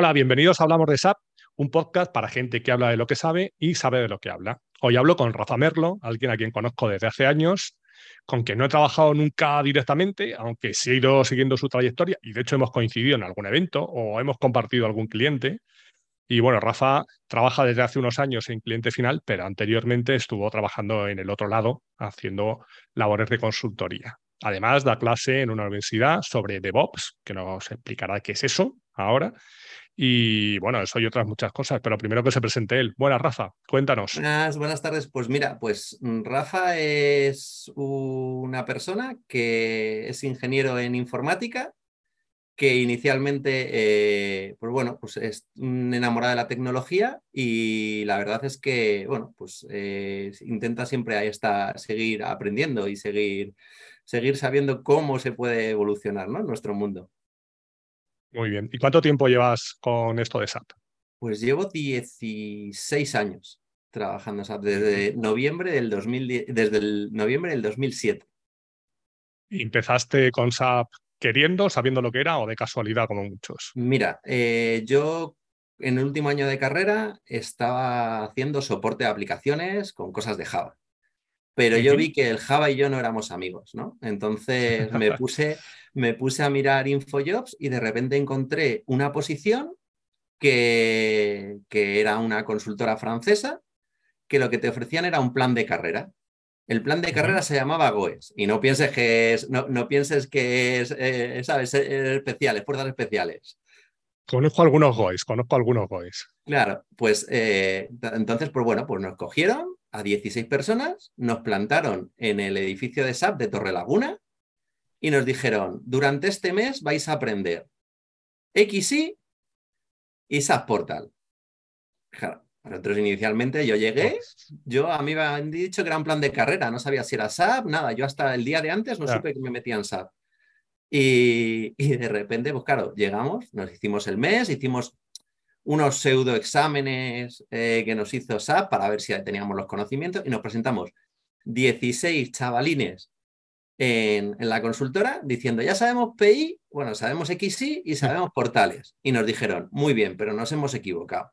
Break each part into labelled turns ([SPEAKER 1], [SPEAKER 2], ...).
[SPEAKER 1] Hola, bienvenidos a Hablamos de SAP, un podcast para gente que habla de lo que sabe y sabe de lo que habla. Hoy hablo con Rafa Merlo, alguien a quien conozco desde hace años, con quien no he trabajado nunca directamente, aunque sí he ido siguiendo su trayectoria y de hecho hemos coincidido en algún evento o hemos compartido algún cliente. Y bueno, Rafa trabaja desde hace unos años en cliente final, pero anteriormente estuvo trabajando en el otro lado, haciendo labores de consultoría. Además, da clase en una universidad sobre DevOps, que nos explicará qué es eso ahora. Y bueno, eso y otras muchas cosas, pero primero que se presente él. Buenas, Rafa, cuéntanos.
[SPEAKER 2] Buenas, buenas tardes. Pues mira, pues mm, Rafa es una persona que es ingeniero en informática, que inicialmente, eh, pues bueno, pues es enamorada de la tecnología y la verdad es que, bueno, pues eh, intenta siempre ahí está, seguir aprendiendo y seguir, seguir sabiendo cómo se puede evolucionar ¿no? nuestro mundo.
[SPEAKER 1] Muy bien. ¿Y cuánto tiempo llevas con esto de SAP?
[SPEAKER 2] Pues llevo 16 años trabajando SAP desde noviembre del, 2010, desde el noviembre del 2007.
[SPEAKER 1] ¿Y ¿Empezaste con SAP queriendo, sabiendo lo que era o de casualidad como muchos?
[SPEAKER 2] Mira, eh, yo en el último año de carrera estaba haciendo soporte de aplicaciones con cosas de Java. Pero yo vi que el Java y yo no éramos amigos, ¿no? Entonces me puse, me puse a mirar InfoJobs y de repente encontré una posición que, que era una consultora francesa que lo que te ofrecían era un plan de carrera. El plan de carrera se llamaba GOES y no pienses que es, no, no pienses que es, eh, ¿sabes? Especiales, fuerzas especiales.
[SPEAKER 1] Conozco algunos GOES, conozco algunos GOES.
[SPEAKER 2] Claro, pues eh, entonces, pues bueno, pues nos cogieron a 16 personas, nos plantaron en el edificio de SAP de Torre Laguna y nos dijeron, durante este mes vais a aprender XI y SAP Portal. Claro, nosotros inicialmente yo llegué, yo a mí me han dicho que era un plan de carrera, no sabía si era SAP, nada, yo hasta el día de antes no supe que me metían SAP. Y, y, de repente, pues claro, llegamos, nos hicimos el mes, hicimos unos pseudo exámenes eh, que nos hizo SAP para ver si teníamos los conocimientos y nos presentamos 16 chavalines en, la consultora diciendo, ya sabemos PI, bueno, sabemos XI y sabemos portales. Y nos dijeron, muy bien, pero nos hemos equivocado.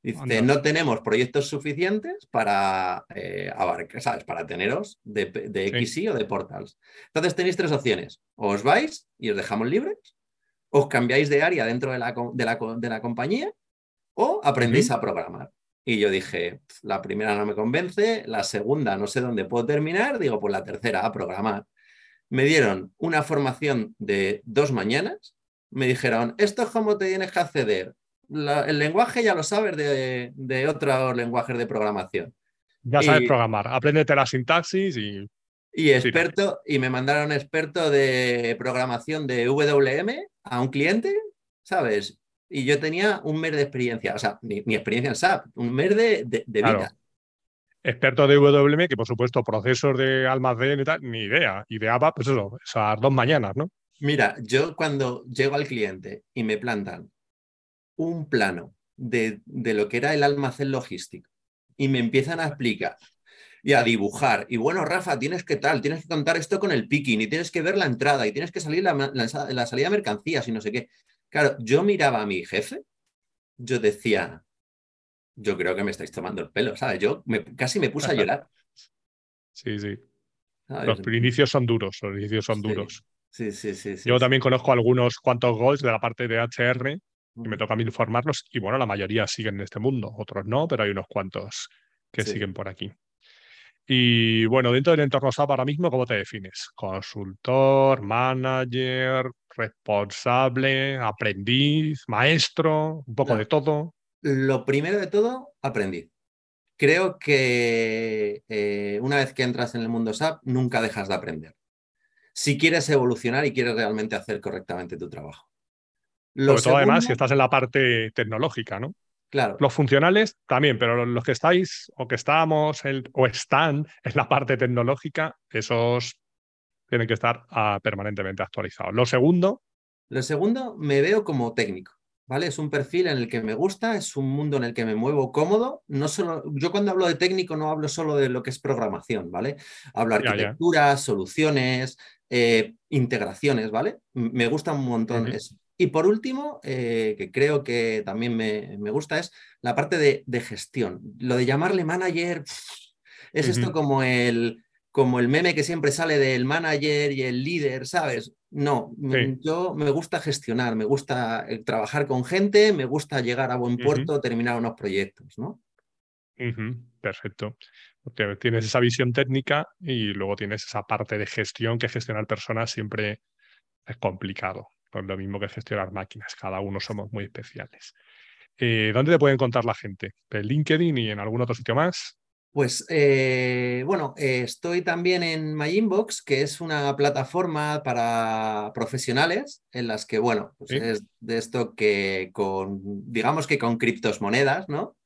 [SPEAKER 2] Dice, no tenemos proyectos suficientes para eh, abarcar, ¿sabes? Para teneros de, de XI o de portals. Entonces tenéis tres opciones. O os vais y os dejamos libres, os cambiáis de área dentro de la, de la, compañía o aprendéis a programar. Y yo dije, la primera no me convence, la segunda no sé dónde puedo terminar, digo, pues la tercera, a programar. Me dieron una formación de dos mañanas, me dijeron, esto es cómo te tienes que acceder. el lenguaje ya lo sabes de, de otros lenguajes de programación.
[SPEAKER 1] Ya sabes programar, apréndete la sintaxis y
[SPEAKER 2] y experto, y me mandaron experto de programación de WM a un cliente, ¿sabes? Y yo tenía un mes de experiencia, o sea, mi, experiencia en SAP, un mes de, vida.
[SPEAKER 1] Experto de WM, que por supuesto procesos de almacén y tal, ni idea. Y de ABAP, pues eso, esas dos mañanas, ¿no?
[SPEAKER 2] Mira, yo cuando llego al cliente y me plantan un plano de, de lo que era el almacén logístico y me empiezan a explicar y a dibujar. Y bueno, Rafa, tienes que tal, tienes que contar esto con el picking y tienes que ver la entrada y tienes que salir la, la, salida de mercancías y no sé qué. Claro, yo miraba a mi jefe, yo decía, yo creo que me estáis tomando el pelo, ¿sabes? Yo casi me puse a llorar.
[SPEAKER 1] Sí, sí. Los inicios son duros, los inicios son duros.
[SPEAKER 2] Sí, sí, sí.
[SPEAKER 1] Yo también conozco algunos cuantos goals de la parte de HR y me toca a mí informarlos y bueno, la mayoría siguen en este mundo, otros no, pero hay unos cuantos que siguen por aquí. Y bueno, dentro del entorno SAP ahora mismo, ¿cómo te defines? Consultor, manager, responsable, aprendiz, maestro, un poco de todo.
[SPEAKER 2] Lo primero de todo, aprendiz. Creo que eh, una vez que entras en el mundo SAP, nunca dejas de aprender. Si quieres evolucionar y quieres realmente hacer correctamente tu trabajo.
[SPEAKER 1] Lo Sobre todo, además, si estás en la parte tecnológica, ¿no?
[SPEAKER 2] Claro.
[SPEAKER 1] Los funcionales también, pero los que estáis o que estamos o están en la parte tecnológica, esos tienen que estar ah, permanentemente actualizados. Lo segundo.
[SPEAKER 2] Lo segundo, me veo como técnico. ¿Vale? Es un perfil en el que me gusta, es un mundo en el que me muevo cómodo. No solo, yo cuando hablo de técnico no hablo solo de lo que es programación, ¿vale? Hablo de arquitectura, soluciones, eh, integraciones, ¿vale? Me gusta un montón eso. Y por último, eh, que creo que también me, gusta, es la parte de, gestión. Lo de llamarle manager es esto como el, como el meme que siempre sale del manager y el líder, ¿sabes? No, yo me gusta gestionar, me gusta eh, trabajar con gente, me gusta llegar a buen puerto, terminar unos proyectos, ¿no?
[SPEAKER 1] Perfecto. tienes esa visión técnica y luego tienes esa parte de gestión que gestionar personas siempre es complicado. Pues lo mismo que gestionar máquinas, cada uno somos muy especiales. Eh, ¿Dónde te pueden contar la gente? ¿En LinkedIn y en algún otro sitio más?
[SPEAKER 2] Pues eh, bueno, eh, estoy también en My Inbox, que es una plataforma para profesionales en las que, bueno, pues es de esto que con, digamos que con criptomonedas, ¿no?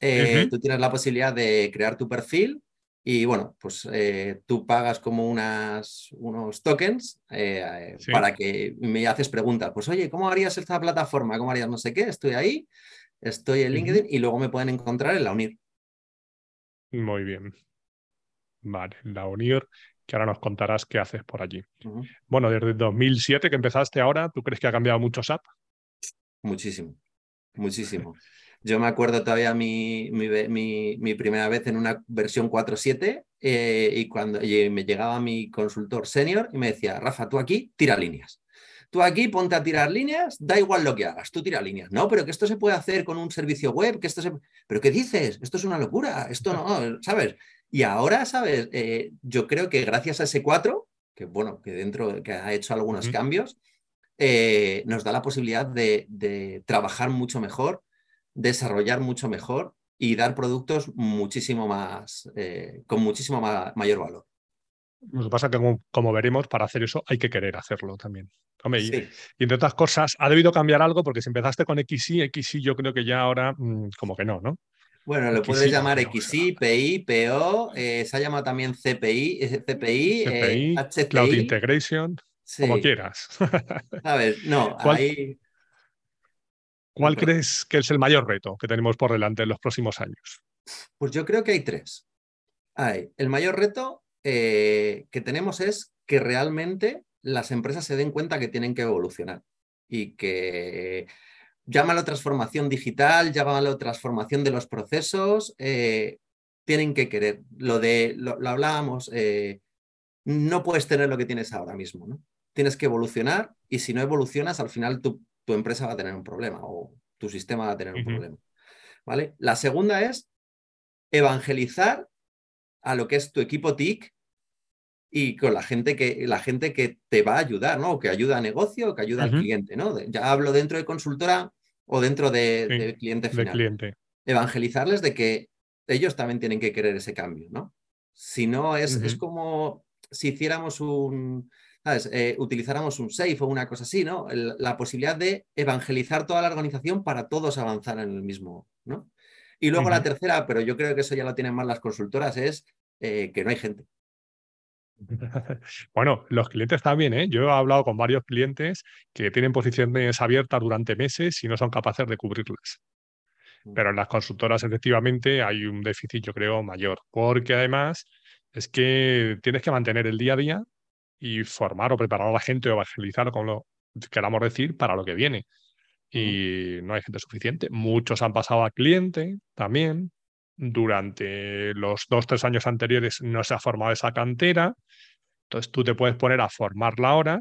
[SPEAKER 2] Tú tienes la posibilidad de crear tu perfil y bueno, pues eh, tú pagas como unas, unos tokens eh, para que me haces preguntas. Pues oye, ¿cómo harías esta plataforma? ¿Cómo harías no sé qué? Estoy ahí, estoy en LinkedIn y luego me pueden encontrar en la UNIR.
[SPEAKER 1] Muy bien. Vale, la UNIR, que ahora nos contarás qué haces por allí. Bueno, desde 2007 que empezaste ahora, ¿tú crees que ha cambiado mucho SAP?
[SPEAKER 2] Muchísimo, muchísimo. Yo me acuerdo todavía mi, mi, primera vez en una versión 4.7 eh, y cuando me llegaba mi consultor senior y me decía, Rafa, tú aquí tira líneas. Tú aquí ponte a tirar líneas, da igual lo que hagas, tú tira líneas. No, pero que esto se puede hacer con un servicio web, que esto se... ¿Pero qué dices? Esto es una locura, esto no, ¿sabes? Y ahora, ¿sabes? Eh, yo creo que gracias a ese 4, que bueno, que dentro, que ha hecho algunos cambios, eh, nos da la posibilidad de, de trabajar mucho mejor desarrollar mucho mejor y dar productos muchísimo más, eh, con muchísimo mayor valor.
[SPEAKER 1] Lo que pasa es que, como, veremos, para hacer eso hay que querer hacerlo también. y, entre otras cosas, ha debido cambiar algo porque si empezaste con XY, XY yo creo que ya ahora mm, como que no, ¿no?
[SPEAKER 2] Bueno, lo puedes llamar XY, PI, PO, eh, se ha llamado también CPI, eh, CPI,
[SPEAKER 1] CPI Cloud Integration, como quieras.
[SPEAKER 2] A ver, no, ahí
[SPEAKER 1] ¿Cuál crees que es el mayor reto que tenemos por delante en los próximos años?
[SPEAKER 2] Pues yo creo que hay tres. Hay, el mayor reto eh, que tenemos es que realmente las empresas se den cuenta que tienen que evolucionar y que llámalo transformación digital, llámalo transformación de los procesos, eh, tienen que querer. Lo de, lo, hablábamos, eh, no puedes tener lo que tienes ahora mismo, ¿no? Tienes que evolucionar y si no evolucionas, al final tú tu empresa va a tener un problema o tu sistema va a tener un problema. ¿Vale? La segunda es evangelizar a lo que es tu equipo TIC y con la gente que, la gente que te va a ayudar, ¿no? O que ayuda a negocio o que ayuda al cliente, ¿no? Ya hablo dentro de consultora o dentro de, cliente final.
[SPEAKER 1] cliente.
[SPEAKER 2] Evangelizarles de que ellos también tienen que querer ese cambio, ¿no? Si no, es, es como si hiciéramos un, eh, utilizáramos un safe o una cosa así, ¿no? la posibilidad de evangelizar toda la organización para todos avanzar en el mismo, ¿no? Y luego la tercera, pero yo creo que eso ya lo tienen más las consultoras, es eh, que no hay gente.
[SPEAKER 1] Bueno, los clientes también, ¿eh? Yo he hablado con varios clientes que tienen posiciones abiertas durante meses y no son capaces de cubrirlas. Mm. Pero en las consultoras, efectivamente, hay un déficit, yo creo, mayor, porque además es que tienes que mantener el día a día y formar o preparar a la gente o evangelizar, como lo queramos decir, para lo que viene. Y no hay gente suficiente. Muchos han pasado a cliente también. Durante los dos, tres años anteriores no se ha formado esa cantera. Entonces tú te puedes poner a formarla ahora,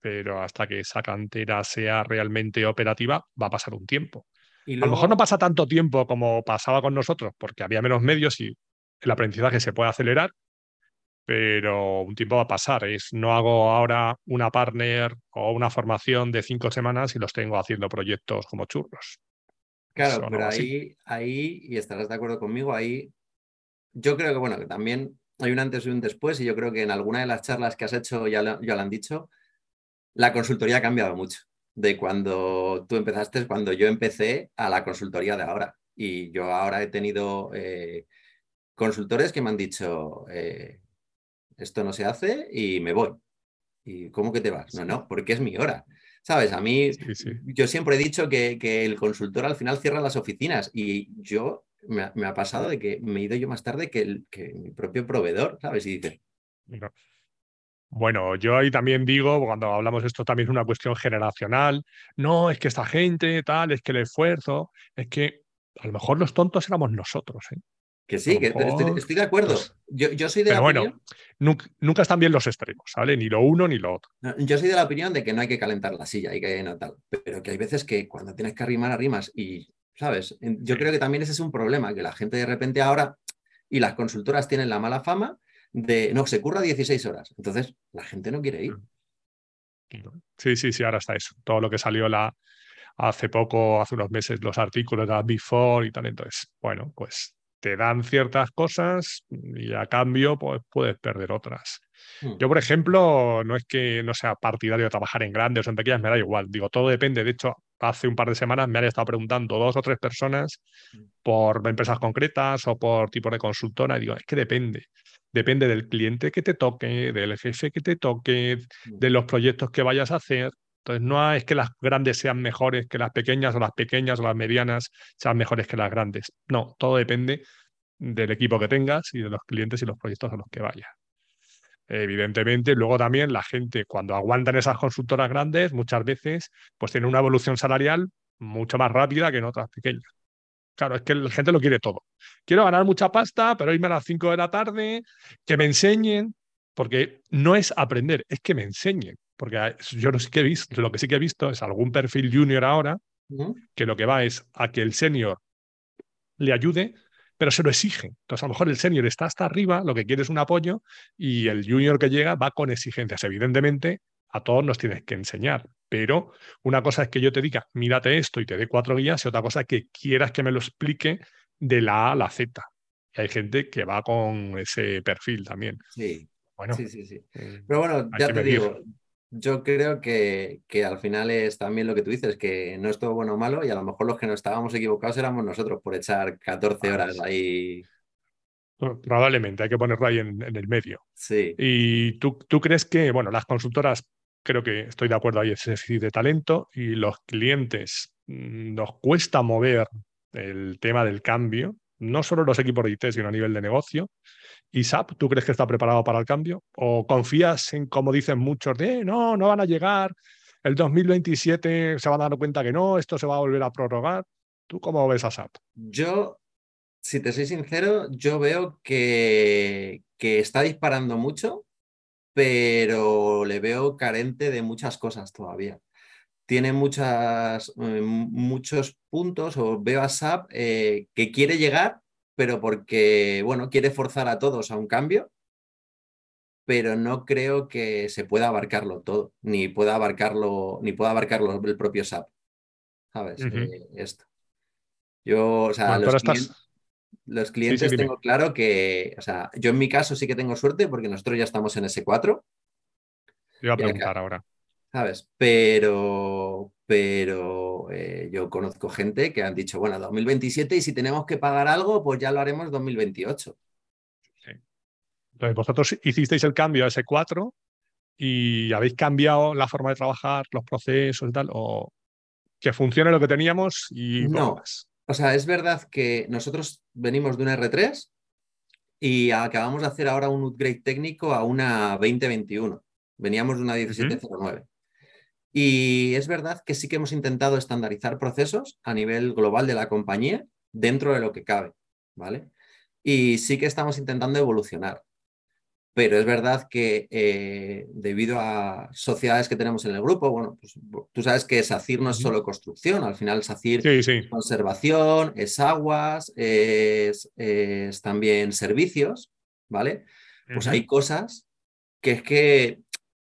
[SPEAKER 1] pero hasta que esa cantera sea realmente operativa va a pasar un tiempo. A lo mejor no pasa tanto tiempo como pasaba con nosotros, porque había menos medios y el aprendizaje se puede acelerar, pero un tiempo va a pasar. Es, no hago ahora una partner o una formación de cinco semanas y los tengo haciendo proyectos como churros.
[SPEAKER 2] Claro, pero ahí, ahí, y estarás de acuerdo conmigo, ahí yo creo que, bueno, que también hay un antes y un después, y yo creo que en alguna de las charlas que has hecho ya lo, ya lo han dicho, la consultoría ha cambiado mucho de cuando tú empezaste, cuando yo empecé a la consultoría de ahora. Y yo ahora he tenido eh, consultores que me han dicho, eh, esto no se hace y me voy. ¿Y cómo que te vas? No, no, porque es mi hora. ¿Sabes? A mí, yo siempre he dicho que, el consultor al final cierra las oficinas y yo me ha, pasado de que me he ido yo más tarde que, el, que mi propio proveedor, ¿sabes? Y dices,
[SPEAKER 1] Bueno, yo ahí también digo, cuando hablamos de esto también es una cuestión generacional, no, es que esta gente, tal, es que el esfuerzo, es que a lo mejor los tontos éramos nosotros. ¿eh?
[SPEAKER 2] Que sí, que estoy, de acuerdo. Pues yo, soy de
[SPEAKER 1] la bueno, Nunca, están bien los extremos, ¿vale? Ni lo uno ni lo otro.
[SPEAKER 2] yo soy de la opinión de que no hay que calentar la silla, hay que no tal. Pero que hay veces que cuando tienes que arrimar, arrimas. Y, ¿sabes? Yo creo que también ese es un problema, que la gente de repente ahora, y las consultoras tienen la mala fama de, no, se curra 16 horas. Entonces, la gente no quiere ir.
[SPEAKER 1] Sí, sí, sí, ahora está eso. Todo lo que salió la, hace poco, hace unos meses, los artículos de la Before y tal. Entonces, bueno, pues te dan ciertas cosas y a cambio pues, puedes perder otras. Hmm. Yo, por ejemplo, no es que no sea partidario de trabajar en grandes o en pequeñas, me da igual. Digo, todo depende. De hecho, hace un par de semanas me han estado preguntando dos o tres personas hmm. por empresas concretas o por tipo de consultora. Y digo, es que depende. Depende del cliente que te toque, del jefe que te toque, hmm. de los proyectos que vayas a hacer. Entonces, no es que las grandes sean mejores que las pequeñas o las pequeñas o las medianas sean mejores que las grandes. No, todo depende del equipo que tengas y de los clientes y los proyectos a los que vayas. Evidentemente, luego también la gente, cuando aguantan esas consultoras grandes, muchas veces, pues tiene una evolución salarial mucho más rápida que en otras pequeñas. Claro, es que la gente lo quiere todo. Quiero ganar mucha pasta, pero irme a las 5 de la tarde, que me enseñen, porque no es aprender, es que me enseñen. Porque yo lo, que he visto, lo que sí que he visto es algún perfil junior ahora que lo que va es a que el senior le ayude, pero se lo exige. Entonces, a lo mejor el senior está hasta arriba, lo que quiere es un apoyo, y el junior que llega va con exigencias. Evidentemente, a todos nos tienes que enseñar, pero una cosa es que yo te diga, mírate esto y te dé cuatro guías, y otra cosa es que quieras que me lo explique de la A a la Z. Y hay gente que va con ese perfil también.
[SPEAKER 2] Sí. Bueno, sí, sí, sí. Eh, pero bueno, ya te digo, yo creo que, que, al final es también lo que tú dices, que no es todo bueno o malo y a lo mejor los que no estábamos equivocados éramos nosotros por echar 14 horas ahí.
[SPEAKER 1] Probablemente, hay que ponerlo ahí en, el medio.
[SPEAKER 2] Sí.
[SPEAKER 1] Y tú, tú crees que, bueno, las consultoras, creo que estoy de acuerdo ahí, es déficit de talento y los clientes mm, nos cuesta mover el tema del cambio, no solo los equipos de IT, sino a nivel de negocio. ¿Y SAP, tú crees que está preparado para el cambio? ¿O confías en, como dicen muchos, de no, no van a llegar, el 2027 se van a dar cuenta que no, esto se va a volver a prorrogar? ¿Tú cómo ves a SAP?
[SPEAKER 2] Yo, si te soy sincero, yo veo que, que está disparando mucho, pero le veo carente de muchas cosas todavía. Tiene muchas, eh, muchos puntos, o veo a SAP eh, que quiere llegar, pero porque, bueno, quiere forzar a todos a un cambio, pero no creo que se pueda abarcarlo todo, ni pueda abarcarlo, ni pueda abarcarlo el propio SAP. ¿Sabes? Eh, esto. Yo, o sea, los, clientes, tengo claro que, o sea, yo en mi caso sí que tengo suerte porque nosotros ya estamos en S4.
[SPEAKER 1] Iba a preguntar ahora.
[SPEAKER 2] ¿Sabes? Pero, pero eh, yo conozco gente que han dicho, bueno, 2027 y si tenemos que pagar algo, pues ya lo haremos 2028. Sí.
[SPEAKER 1] Entonces, vosotros hicisteis el cambio a ese 4 y habéis cambiado la forma de trabajar, los procesos y tal, o que funcione lo que teníamos y
[SPEAKER 2] no. Más. O sea, es verdad que nosotros venimos de una R3 y acabamos de hacer ahora un upgrade técnico a una 2021. Veníamos de una 1709. Y es verdad que sí que hemos intentado estandarizar procesos a nivel global de la compañía dentro de lo que cabe, ¿vale? Y sí que estamos intentando evolucionar. Pero es verdad que eh, debido a sociedades que tenemos en el grupo, bueno, pues tú sabes que SACIR no es solo construcción, al final SACIR es conservación, es aguas, es, también servicios, ¿vale? Pues hay cosas que es que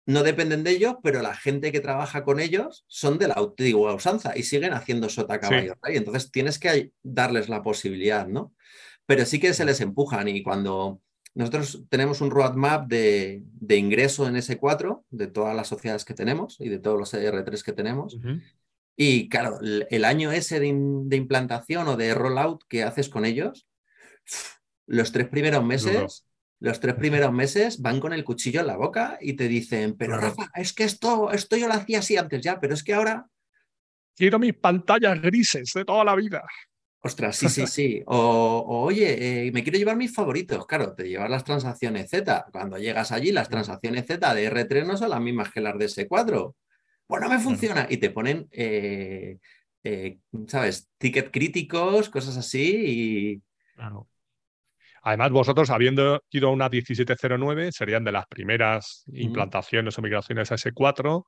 [SPEAKER 2] no dependen de ellos, pero la gente que trabaja con ellos son de la antigua usanza y siguen haciendo sota caballo y Entonces tienes que darles la posibilidad, ¿no? Pero sí que se les empujan y cuando nosotros tenemos un roadmap de, de ingreso en S4 de todas las sociedades que tenemos y de todos los R3 que tenemos. Y claro, el, año ese de, de, implantación o de rollout que haces con ellos, los tres primeros meses los tres primeros meses van con el cuchillo en la boca y te dicen, pero Rafa, es que esto, esto yo lo hacía así antes ya, pero es que ahora...
[SPEAKER 1] Quiero mis pantallas grises de toda la vida.
[SPEAKER 2] Ostras, sí, sí, sí. O, oye, eh, me quiero llevar mis favoritos. Claro, te llevas las transacciones Z. Cuando llegas allí, las transacciones Z de R3 no son las mismas que las de S4. Pues no me funciona. Y te ponen, eh, eh, ¿sabes? Ticket críticos, cosas así. Y...
[SPEAKER 1] Claro. Además, vosotros, habiendo ido a una 1709, serían de las primeras implantaciones o migraciones a S4.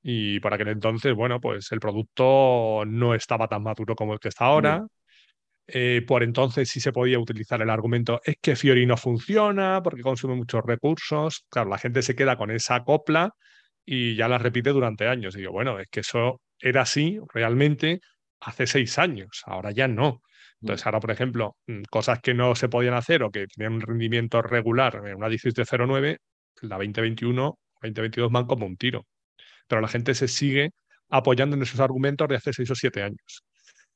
[SPEAKER 1] Y por aquel entonces, bueno, pues el producto no estaba tan maduro como el que está ahora. Eh, por entonces sí se podía utilizar el argumento es que Fiori no funciona porque consume muchos recursos. Claro, la gente se queda con esa copla y ya la repite durante años. Y digo, bueno, es que eso era así realmente hace seis años, ahora ya no. Entonces, mm. ahora, por ejemplo, mm, cosas que no se podían hacer o que tenían un rendimiento regular en una 1709, la 2021, 2022 van como un tiro. Pero la gente se sigue apoyando en esos argumentos de hace seis o siete años.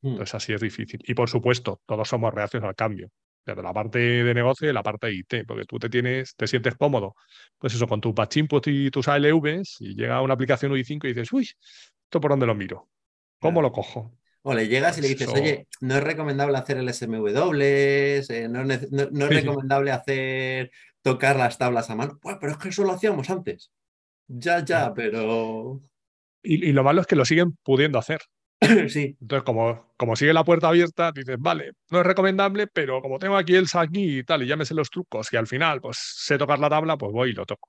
[SPEAKER 1] Mm. Entonces, así es difícil. Y por supuesto, todos somos reacios al cambio, desde la parte de negocio y la parte de IT, porque tú te tienes, te sientes cómodo, pues eso, con tus batch inputs y tus ALVs, y llega una aplicación UI5 y dices, uy, ¿esto por dónde lo miro? ¿Cómo lo cojo?
[SPEAKER 2] O le llegas y le dices, oye, no es recomendable hacer el SMW, eh, no, es, recomendable hacer tocar las tablas a mano. Pues, pero es que eso lo hacíamos antes. Ya, ya, pero.
[SPEAKER 1] y, lo malo es que lo siguen pudiendo hacer.
[SPEAKER 2] sí.
[SPEAKER 1] Entonces, como, como sigue la puerta abierta, dices, vale, no es recomendable, pero como tengo aquí el aquí y tal, y ya me sé los trucos, y al final, pues sé tocar la tabla, pues voy y lo toco.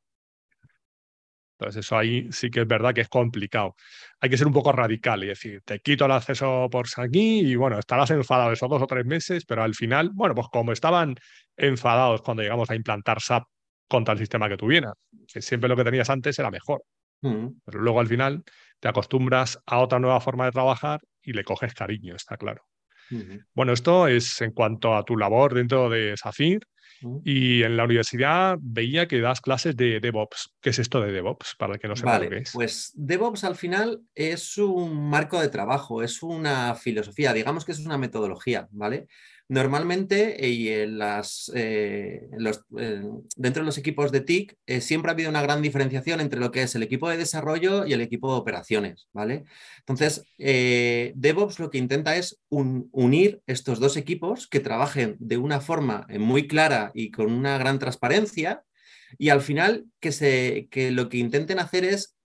[SPEAKER 1] Entonces, eso ahí sí que es verdad que es complicado. Hay que ser un poco radical y decir, te quito el acceso por aquí y bueno, estarás enfadado esos dos o tres meses, pero al final, bueno, pues como estaban enfadados cuando llegamos a implantar SAP contra el sistema que tuvieras, que siempre lo que tenías antes era mejor. Mm. Pero luego al final te acostumbras a otra nueva forma de trabajar y le coges cariño, está claro. Bueno, esto es en cuanto a tu labor dentro de SAFIR. Y en la universidad veía que das clases de DevOps. ¿Qué es esto de DevOps? Para el que no sepa
[SPEAKER 2] lo
[SPEAKER 1] que es.
[SPEAKER 2] Pues DevOps al final es un marco de trabajo, es una filosofía, digamos que es una metodología, ¿vale? Normalmente, y las, eh, dentro de los equipos de TIC, eh, siempre ha habido una gran diferenciación entre lo que es el equipo de desarrollo y el equipo de operaciones, ¿vale? Entonces, eh, DevOps lo que intenta es unir estos dos equipos que trabajen de una forma muy clara y con una gran transparencia, y al final que, se, que lo que intenten hacer es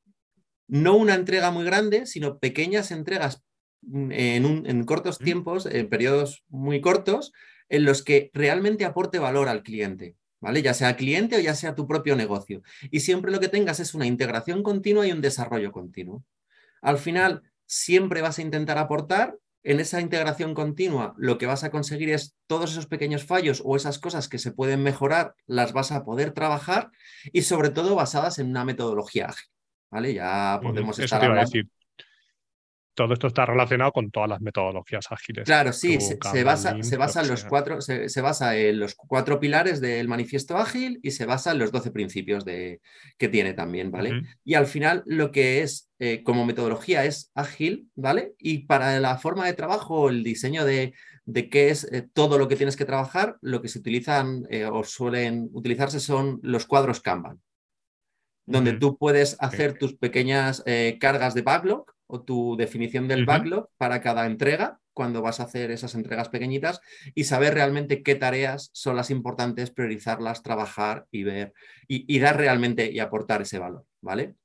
[SPEAKER 2] no una entrega muy grande, sino pequeñas entregas en, cortos tiempos, en periodos muy cortos, en los que realmente aporte valor al cliente. ¿Vale? Ya sea cliente o ya sea tu propio negocio. Y siempre lo que tengas es una integración continua y un desarrollo continuo. Al final, siempre vas a intentar aportar en esa integración continua, lo que vas a conseguir es todos esos pequeños fallos o esas cosas que se pueden mejorar, las vas a poder trabajar y sobre todo basadas en una metodología ágil. ¿Vale? Ya podemos estar hablando
[SPEAKER 1] todo esto está relacionado con todas las metodologías ágiles.
[SPEAKER 2] Claro, sí, se, basa, se basa en los cuatro, se, basa en los cuatro pilares del manifiesto ágil y se basa en los doce principios de, que tiene también, ¿vale? Y al final lo que es eh, como metodología es ágil, ¿vale? Y para la forma de trabajo, el diseño de, de qué es eh, todo lo que tienes que trabajar, lo que se utilizan eh, o suelen utilizarse son los cuadros Kanban, donde tú puedes hacer tus pequeñas cargas de backlog o tu definición del backlog para cada entrega cuando vas a hacer esas entregas pequeñitas y saber realmente qué tareas son las importantes, priorizarlas, trabajar y ver y, dar realmente y aportar ese valor, ¿vale?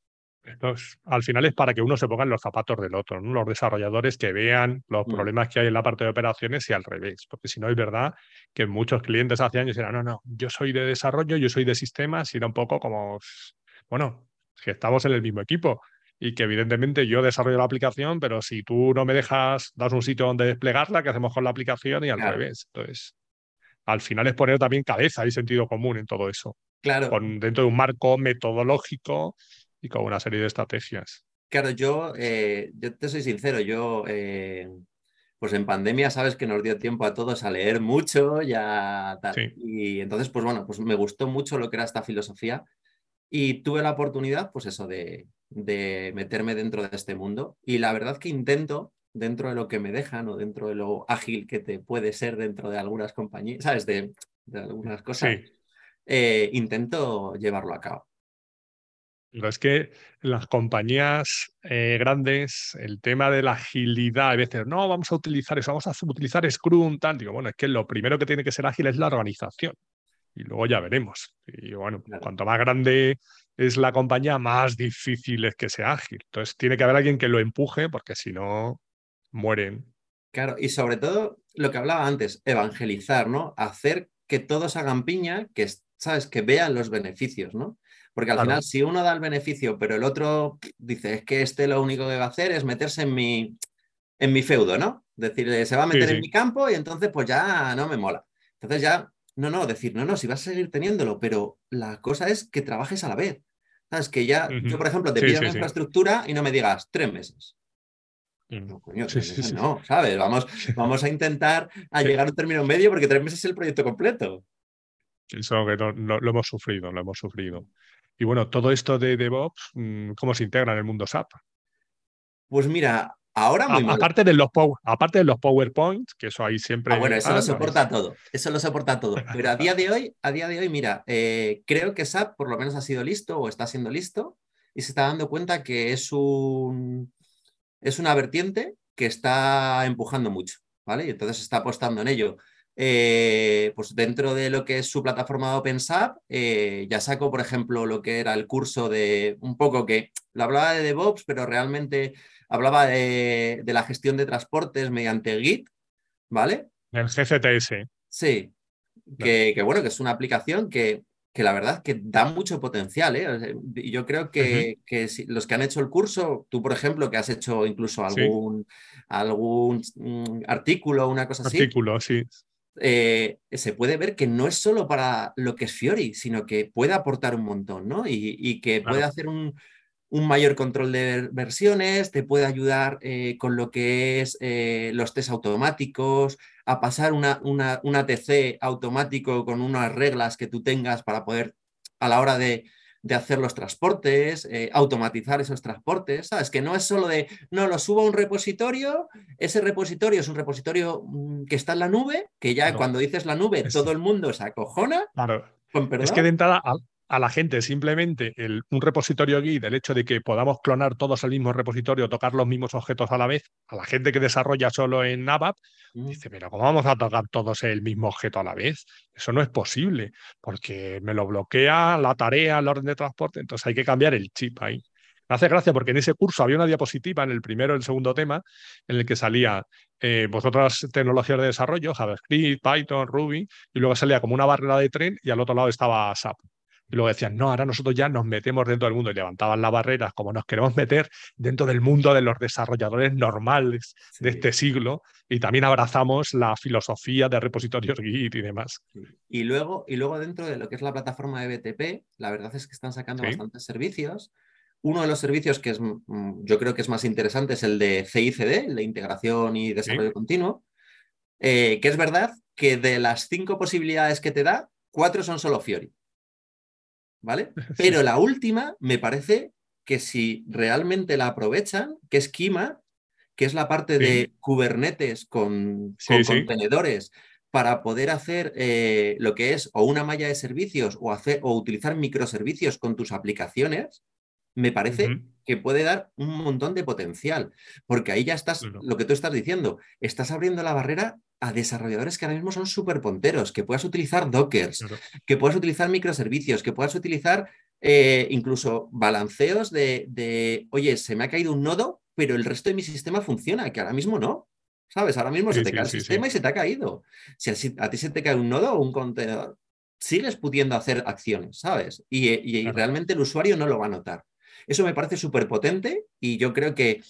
[SPEAKER 1] al final es para que uno se ponga en los zapatos del otro, los desarrolladores que vean los mm. problemas que hay en la parte de operaciones y al revés, porque si no es verdad que muchos clientes hace años eran, no, no, yo soy de desarrollo, yo soy de sistemas y era un poco como, bueno, que estamos en el mismo equipo, y que evidentemente yo desarrollo la aplicación, pero si tú no me dejas, das un sitio donde desplegarla, ¿qué hacemos con la aplicación? Y al revés. Entonces, al final es poner también cabeza y sentido común en todo eso.
[SPEAKER 2] Claro.
[SPEAKER 1] Con, dentro de un marco metodológico y con una serie de estrategias.
[SPEAKER 2] Claro, yo, eh, yo te soy sincero, yo, eh, pues en pandemia sabes que nos dio tiempo a todos a leer mucho, ya tal. Y entonces, pues bueno, pues me gustó mucho lo que era esta filosofía y tuve la oportunidad, pues eso, de, de meterme dentro de este mundo. Y la verdad que intento, dentro de lo que me dejan o dentro de lo ágil que te puede ser dentro de algunas compañías, ¿sabes? De, algunas cosas, eh, intento llevarlo a cabo.
[SPEAKER 1] Pero es que las compañías eh, grandes, el tema de la agilidad, a veces, no, vamos a utilizar eso, vamos a utilizar Scrum, tal. Digo, bueno, es que lo primero que tiene que ser ágil es la organización. Y luego ya veremos. Y bueno, cuanto más grande es la compañía, más difícil es que sea ágil. Entonces tiene que haber alguien que lo empuje, porque si no, mueren.
[SPEAKER 2] Claro, y sobre todo lo que hablaba antes, evangelizar, ¿no? Hacer que todos hagan piña, que, ¿sabes? Que vean los beneficios, ¿no? Porque al final, si uno da el beneficio, pero el otro dice, es que este lo único que va a hacer es meterse en mi, en mi feudo, ¿no? Decir, se va a meter en mi campo y entonces pues ya no me mola. Entonces ya, no, no, decir, no, no, si vas a seguir teniéndolo, pero la cosa es que trabajes a la vez. ¿Sabes? Que ya, yo por ejemplo, te pido una infraestructura y no me digas tres meses. No, coño, tres meses no, ¿sabes? Vamos, vamos a intentar a llegar a un término medio porque tres meses es el proyecto completo.
[SPEAKER 1] Eso que no, lo hemos sufrido, lo hemos sufrido. Y bueno, todo esto de DevOps, mm, ¿cómo se integra en el mundo SAP?
[SPEAKER 2] Pues mira, ahora muy
[SPEAKER 1] aparte, de los aparte de los PowerPoints, que eso ahí siempre.
[SPEAKER 2] Ah, bueno, eso lo soporta todo. Eso lo soporta todo. Pero a día de hoy, a día de hoy, mira, eh, creo que SAP por lo menos ha sido listo o está siendo listo y se está dando cuenta que es un es una vertiente que está empujando mucho, ¿vale? Y entonces está apostando en ello. Eh, pues dentro de lo que es su plataforma OpenSAP, eh, ya saco, por ejemplo, lo que era el curso de un poco que lo hablaba de DevOps, pero realmente hablaba de, la gestión de transportes mediante Git, ¿vale?
[SPEAKER 1] El GCTS.
[SPEAKER 2] Sí, que, bueno, que es una aplicación que, la verdad que da mucho potencial. ¿eh? Y yo creo que, los que han hecho el curso, tú por ejemplo, que has hecho incluso algún, algún mm, artículo, una cosa
[SPEAKER 1] así. Artículo, sí.
[SPEAKER 2] Eh, se puede ver que no es solo para lo que es Fiori, sino que puede aportar un montón, ¿no? Y, que puede hacer un, mayor control de versiones, te puede ayudar eh, con lo que es eh, los test automáticos, a pasar una, una, una TC automático con unas reglas que tú tengas para poder a la hora de, de hacer los transportes, eh, automatizar esos transportes, ¿sabes? Que no es solo de, no, lo subo a un repositorio, ese repositorio es un repositorio mm, que está en la nube, que ya cuando dices la nube todo el mundo se acojona.
[SPEAKER 1] Claro. Es que de entrada, a la gente simplemente el, un repositorio Git, el hecho de que podamos clonar todos el mismo repositorio, tocar los mismos objetos a la vez, a la gente que desarrolla solo en ABAP, mm. dice, pero ¿cómo vamos a tocar todos el mismo objeto a la vez? Eso no es posible, porque me lo bloquea la tarea, el orden de transporte, entonces hay que cambiar el chip ahí. Me hace gracia porque en ese curso había una diapositiva en el primero y el segundo tema en el que salía eh, vosotras tecnologías de desarrollo, JavaScript, Python, Ruby, y luego salía como una barrera de tren y al otro lado estaba SAP. Y luego decían, no, ahora nosotros ya nos metemos dentro del mundo y levantaban las barreras como nos queremos meter dentro del mundo de los desarrolladores normales de este siglo y también abrazamos la filosofía de repositorios Git y demás.
[SPEAKER 2] Y, luego, y luego dentro de lo que es la plataforma de BTP, la verdad es que están sacando bastantes servicios. Uno de los servicios que es, mm, yo creo que es más interesante es el de CICD, el de integración y desarrollo continuo, eh, que es verdad que de las cinco posibilidades que te da, cuatro son solo Fiori. ¿Vale? Pero la última me parece que si realmente la aprovechan, que es Kima, que es la parte de Kubernetes con, contenedores para poder hacer eh, lo que es o una malla de servicios o, hacer, o utilizar microservicios con tus aplicaciones, me parece que puede dar un montón de potencial, porque ahí ya estás, lo que tú estás diciendo, estás abriendo la barrera a desarrolladores que ahora mismo son súper ponteros, que puedas utilizar dockers, que puedas utilizar microservicios, que puedas utilizar eh, incluso balanceos de, oye, se me ha caído un nodo, pero el resto de mi sistema funciona, que ahora mismo no. ¿Sabes? Ahora mismo se te cae el sistema y se te ha caído. Si a, ti se te cae un nodo o un contenedor, sigues pudiendo hacer acciones, ¿sabes? y realmente el usuario no lo va a notar. Eso me parece súper potente y yo creo que,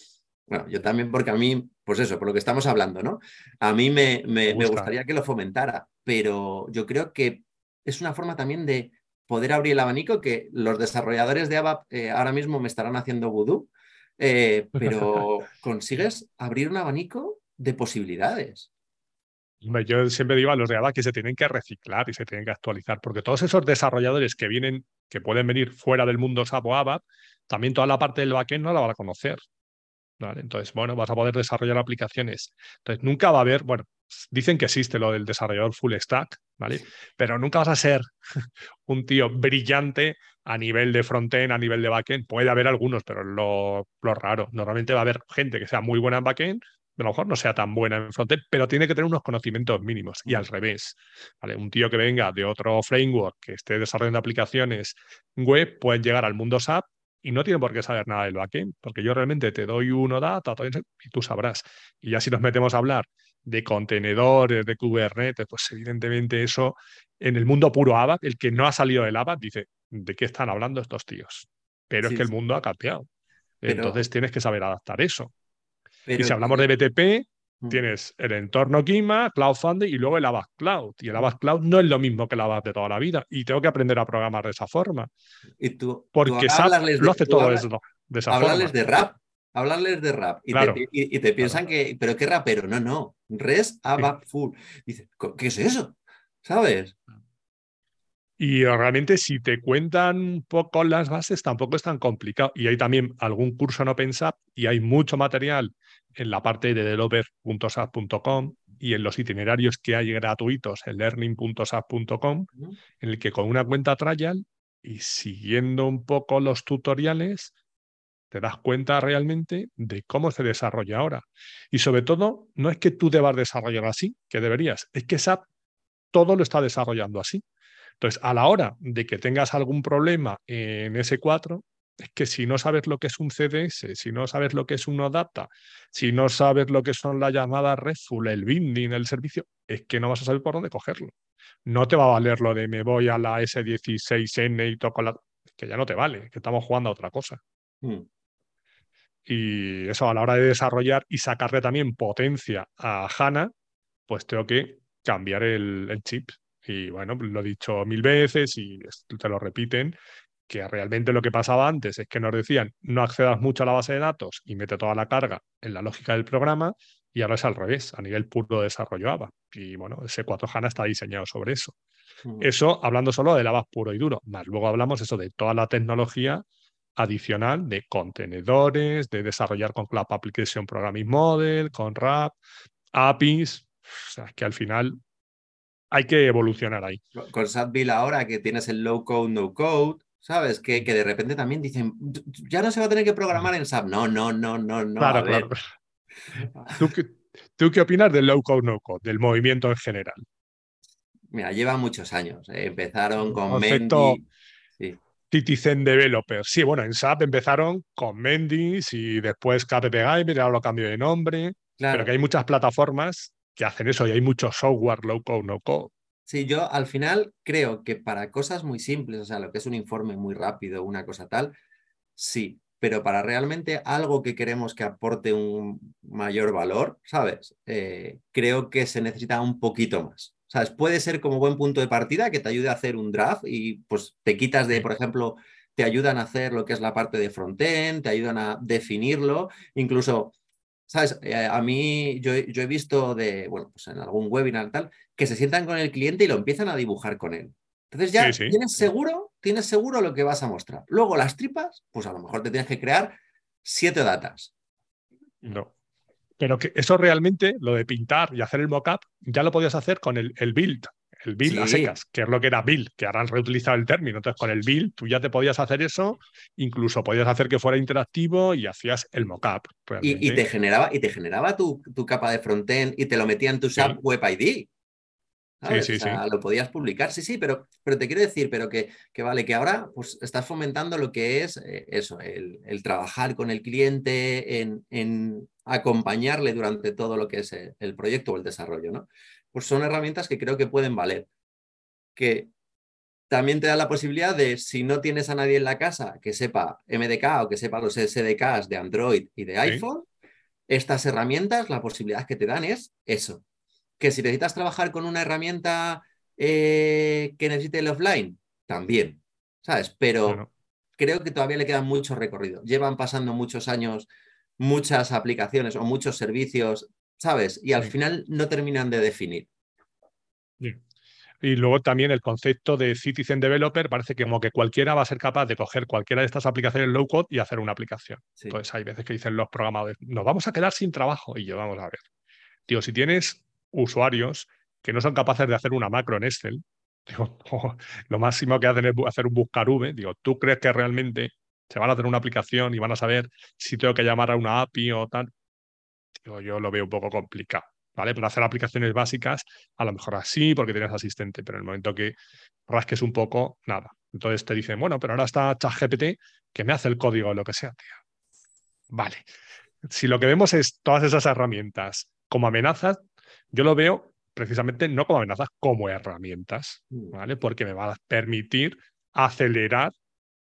[SPEAKER 2] bueno, yo también porque a mí, pues eso, por lo que estamos hablando, ¿no? A mí me, me, gustaría que lo fomentara, pero yo creo que es una forma también de poder abrir el abanico que los desarrolladores de ABAP eh, ahora mismo me estarán haciendo vudú, eh, pero consigues abrir un abanico de posibilidades.
[SPEAKER 1] Yo siempre digo a los de ABAP que se tienen que reciclar y se tienen que actualizar, porque todos esos desarrolladores que vienen, que pueden venir fuera del mundo SAP o ABAP, también toda la parte del backend no la van a conocer. ¿Vale? Entonces, bueno, vas a poder desarrollar aplicaciones. Entonces, nunca va a haber, bueno, dicen que existe lo del desarrollador full stack, ¿vale? Pero nunca vas a ser un tío brillante a nivel de frontend, a nivel de backend. Puede haber algunos, pero lo, lo raro. Normalmente va a haber gente que sea muy buena en backend, a lo mejor no sea tan buena en frontend, pero tiene que tener unos conocimientos mínimos. Y al revés, ¿vale? Un tío que venga de otro framework, que esté desarrollando aplicaciones web, puede llegar al mundo SAP y no tiene por qué saber nada del backend, porque yo realmente te doy uno data y tú sabrás. Y ya si nos metemos a hablar de contenedores, de Kubernetes, pues evidentemente eso en el mundo puro ABAP, el que no ha salido del ABAP dice, ¿de qué están hablando estos tíos? Pero es que el mundo ha cambiado. Entonces tienes que saber adaptar eso. y si hablamos de BTP, mm. tienes el entorno Kima, Cloud Foundry y luego el ABAP Cloud. Y el ABAP Cloud no es lo mismo que el ABAP de toda la vida. Y tengo que aprender a programar de esa forma.
[SPEAKER 2] ¿Y tú,
[SPEAKER 1] Porque SAP lo hace todo eso de esa forma.
[SPEAKER 2] de rap hablarles de rap y, te, y, te, piensan que, pero qué rapero, no, no, res ABAP full. Dice, ¿qué es eso? ¿Sabes?
[SPEAKER 1] Y realmente si te cuentan un poco las bases tampoco es tan complicado. Y hay también algún curso en OpenSAP y hay mucho material en la parte de developer.sap.com y en los itinerarios que hay gratuitos en learning.sap.com, en el que con una cuenta trial y siguiendo un poco los tutoriales, te das cuenta realmente de cómo se desarrolla ahora. Y sobre todo, no es que tú debas desarrollar así, que deberías, es que SAP todo lo está desarrollando así. Entonces, a la hora de que tengas algún problema en S4, es que si no sabes lo que es un CDS, si no sabes lo que es un OData, si no sabes lo que son las llamadas RESTful, el binding, el servicio, es que no vas a saber por dónde cogerlo. No te va a valer lo de me voy a la S16N y toco la... que ya no te vale, que estamos jugando a otra cosa. Mm. Y eso a la hora de desarrollar y sacarle también potencia a HANA, pues tengo que cambiar el, chip. Y bueno, lo he dicho mil veces y te lo repiten, que realmente lo que pasaba antes es que nos decían no accedas mucho a la base de datos y mete toda la carga en la lógica del programa y ahora es al revés, a nivel puro de desarrollo ABA. Y bueno, ese 4 HANA está diseñado sobre eso. Mm. Eso hablando solo del ABA puro y duro, más luego hablamos eso de toda la tecnología adicional de contenedores, de desarrollar con Cloud Application Programming Model, con RAP, APIs. O sea, que al final hay que evolucionar ahí.
[SPEAKER 2] Con SAPBIL ahora que tienes el low code, no code, ¿sabes? Que, que de repente también dicen, ya no se va a tener que programar en SAP. No, no, no, no, no.
[SPEAKER 1] Claro, claro. ¿Tú qué, ¿Tú qué opinas del low code, no code, del movimiento en general?
[SPEAKER 2] Mira, lleva muchos años. ¿eh? Empezaron con Mendy.
[SPEAKER 1] Citizen Developer. Sí, bueno, en SAP empezaron con Mendis y después KPP Gamer, ahora lo cambió de nombre. Pero que hay muchas plataformas que hacen eso y hay mucho software low code, no code.
[SPEAKER 2] Sí, yo al final creo que para cosas muy simples, o sea, lo que es un informe muy rápido, una cosa tal, sí, pero para realmente algo que queremos que aporte un mayor valor, ¿sabes? Eh, creo que se necesita un poquito más. ¿Sabes? Puede ser como buen punto de partida que te ayude a hacer un draft y pues te quitas de, por ejemplo, te ayudan a hacer lo que es la parte de frontend, te ayudan a definirlo, incluso, ¿sabes? Eh, a mí yo, yo, he visto de, bueno, pues en algún webinar tal, que se sientan con el cliente y lo empiezan a dibujar con él. Entonces ya tienes seguro, tienes seguro lo que vas a mostrar. Luego las tripas, pues a lo mejor te tienes que crear siete datas.
[SPEAKER 1] No. Pero que eso realmente, lo de pintar y hacer el mockup, ya lo podías hacer con el, el build, el build a secas, que es lo que era build, que ahora han reutilizado el término. Entonces, con el build tú ya te podías hacer eso, incluso podías hacer que fuera interactivo y hacías el mockup.
[SPEAKER 2] Y, y, te generaba, y te generaba tu, tu capa de frontend y te lo metía en tu SAP Web ID. Sí, sí, sí. Lo podías publicar, sí, sí, pero, pero te quiero decir, pero que, que vale, que ahora pues estás fomentando lo que es eh, eso, el, el, trabajar con el cliente, en, en, acompañarle durante todo lo que es eh, el proyecto o el desarrollo, ¿no? Pues son herramientas que creo que pueden valer. Que también te da la posibilidad de, si no tienes a nadie en la casa que sepa MDK o que sepa los SDKs de Android y de iPhone, estas herramientas, la posibilidad que te dan es eso, que si necesitas trabajar con una herramienta eh, que necesite el offline, también, ¿sabes? Pero creo que todavía le queda mucho recorrido. Llevan pasando muchos años, muchas aplicaciones o muchos servicios, ¿sabes? Y al final no terminan de definir.
[SPEAKER 1] Y luego también el concepto de Citizen Developer parece que como que cualquiera va a ser capaz de coger cualquiera de estas aplicaciones low code y hacer una aplicación. Entonces hay veces que dicen los programadores, nos vamos a quedar sin trabajo. Y yo, vamos a ver. Tío, si tienes usuarios que no son capaces de hacer una macro en Excel. Digo, lo máximo que hacen es hacer un buscar V. Digo, ¿tú crees que realmente se van a hacer una aplicación y van a saber si tengo que llamar a una API o tal? Digo, yo lo veo un poco complicado. ¿Vale? Para hacer aplicaciones básicas, a lo mejor así, porque tienes asistente, pero en el momento que rasques un poco, nada. Entonces te dicen, bueno, pero ahora está ChatGPT que me hace el código o lo que sea, tío. Vale. Si lo que vemos es todas esas herramientas como amenazas, yo lo veo precisamente no como amenazas, como herramientas, mm. ¿vale? Porque me va a permitir acelerar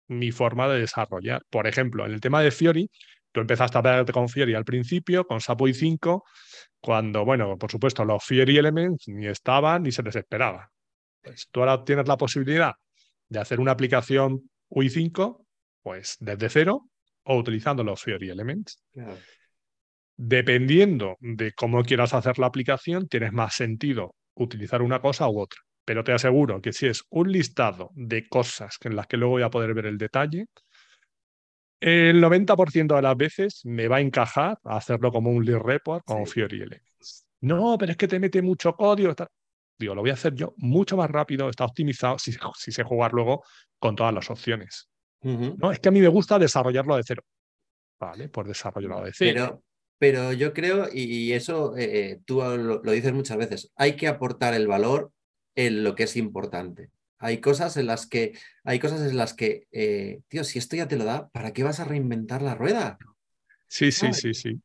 [SPEAKER 1] mi forma de desarrollar. Por ejemplo, en el tema de Fiori, tú empezaste a pegarte con Fiori al principio, con SAP UI 5, cuando, bueno, por supuesto, los Fiori Elements ni estaban ni se les esperaba. Pues tú ahora tienes la posibilidad de hacer una aplicación UI 5, pues desde cero o utilizando los Fiori Elements. Dependiendo de cómo quieras hacer la aplicación, tienes más sentido utilizar una cosa u otra. Pero te aseguro que si es un listado de cosas en las que luego voy a poder ver el detalle, el 90% de las veces me va a encajar a hacerlo como un lead report con Fiori Elements. No, pero es que te mete mucho código. Digo, lo voy a hacer yo mucho más rápido, está optimizado si, si sé jugar luego con todas las opciones. No, es que a mí me gusta desarrollarlo de cero. Vale, pues desarrollarlo de
[SPEAKER 2] cero. Pero, yo creo, y eso eh, eh, tú lo, dices muchas veces, hay que aportar el valor en lo que es importante. Hay cosas en las que, hay cosas en las que, eh, tío, si esto ya te lo da, ¿para qué vas a reinventar la rueda?
[SPEAKER 1] Sí, sí, sí, sí.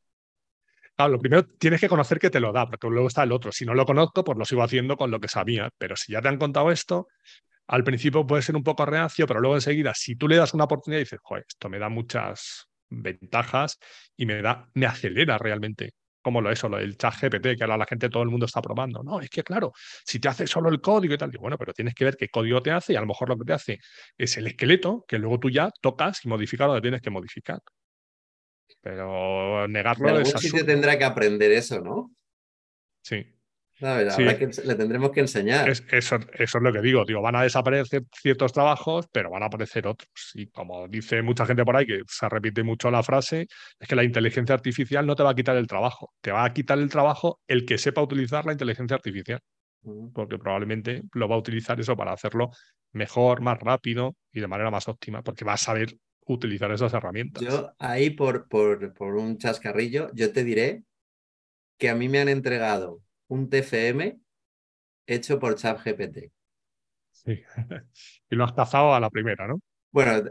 [SPEAKER 1] Claro, lo primero tienes que conocer que te lo da, porque luego está el otro. Si no lo conozco, pues lo sigo haciendo con lo que sabía. Pero si ya te han contado esto, al principio puede ser un poco reacio, pero luego enseguida, si tú le das una oportunidad y dices, joder, esto me da muchas ventajas y me da, me acelera realmente. Como lo eso, lo del chat GPT, que ahora la gente, todo el mundo está probando. No, es que claro, si te hace solo el código y tal, bueno, pero tienes que ver qué código te hace y a lo mejor lo que te hace es el esqueleto que luego tú ya tocas y modificas lo que tienes que modificar. Pero negarlo
[SPEAKER 2] en algún sitio tendrá que aprender eso, ¿no?
[SPEAKER 1] Sí.
[SPEAKER 2] Que le tendremos que enseñar.
[SPEAKER 1] eso, eso, es lo que digo, digo, van a desaparecer ciertos trabajos, pero van a aparecer otros. Y como dice mucha gente por ahí, que se repite mucho la frase, es que la inteligencia artificial no te va a quitar el trabajo, te va a quitar el trabajo el que sepa utilizar la inteligencia artificial, porque probablemente lo va a utilizar eso para hacerlo mejor, más rápido y de manera más óptima, porque va a saber utilizar esas herramientas.
[SPEAKER 2] Yo ahí por, por, por un chascarrillo, yo te diré que a mí me han entregado un TFM hecho por ChatGPT.
[SPEAKER 1] Sí, y lo has cazado a la primera, ¿no?
[SPEAKER 2] Bueno,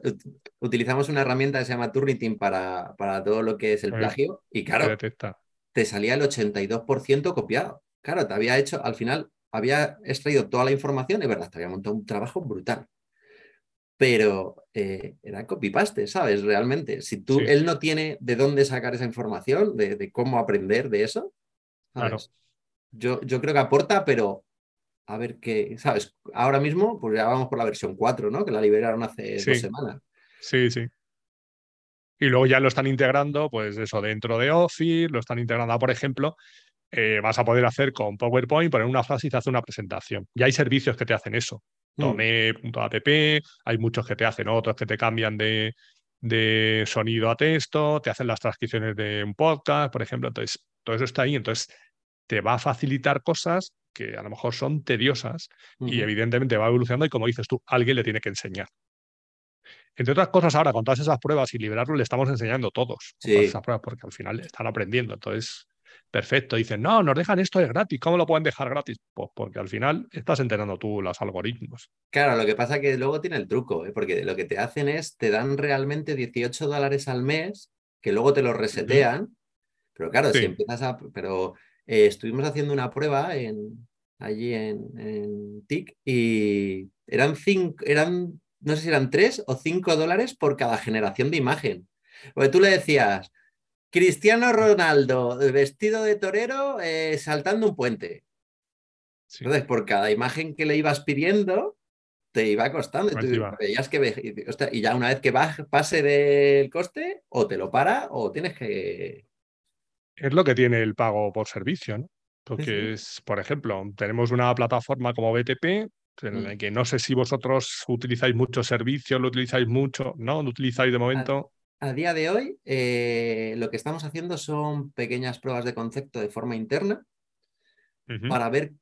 [SPEAKER 2] utilizamos una herramienta que se llama Turnitin para, para todo lo que es el plagio y claro, te salía el 82% copiado. Claro, te había hecho, al final había extraído toda la información, es verdad, te había montado un trabajo brutal. Pero eh, era copy-paste, ¿sabes? Realmente. Si tú, él no tiene de dónde sacar esa información, de, cómo aprender de eso, Claro. Yo, yo creo que aporta, pero a ver qué, ¿sabes? Ahora mismo, pues ya vamos por la versión 4, ¿no? Que la liberaron hace dos semanas.
[SPEAKER 1] Sí, sí. Y luego ya lo están integrando, pues eso, dentro de Office, lo están integrando, por ejemplo, eh, vas a poder hacer con PowerPoint, poner una frase y te hace una presentación. Ya hay servicios que te hacen eso. Mm. Tome.app, hay muchos que te hacen, otros que te cambian de, de sonido a texto, te hacen las transcripciones de un podcast, por ejemplo. Entonces, todo eso está ahí. Entonces, te va a facilitar cosas que a lo mejor son tediosas y evidentemente va evolucionando y como dices tú, alguien le tiene que enseñar. Entre otras cosas, ahora con todas esas pruebas y liberarlo, le estamos enseñando todos esas pruebas porque al final están aprendiendo. Entonces, perfecto. Dicen, no, nos dejan esto de gratis. ¿Cómo lo pueden dejar gratis? Pues porque al final estás entrenando tú los algoritmos.
[SPEAKER 2] Claro, lo que pasa es que luego tiene el truco, ¿eh? porque lo que te hacen es, te dan realmente 18 dólares al mes, que luego te lo resetean. Pero claro, si empiezas a. Pero eh, estuvimos haciendo una prueba en, allí en, TIC y eran, cinco, eran, no sé si eran tres o cinco dólares por cada generación de imagen. Porque tú le decías, Cristiano Ronaldo vestido de torero eh, saltando un puente. Entonces, por cada imagen que le ibas pidiendo, te iba costando. Veías que, y ya una vez que pase del coste, o te lo para o tienes que,
[SPEAKER 1] es lo que tiene el pago por servicio, ¿no? Porque es, por ejemplo, tenemos una plataforma como BTP en la mm. que no sé si vosotros utilizáis muchos servicios, lo utilizáis mucho, ¿no? ¿Lo utilizáis de momento?
[SPEAKER 2] A, día de hoy, eh, lo que estamos haciendo son pequeñas pruebas de concepto de forma interna para ver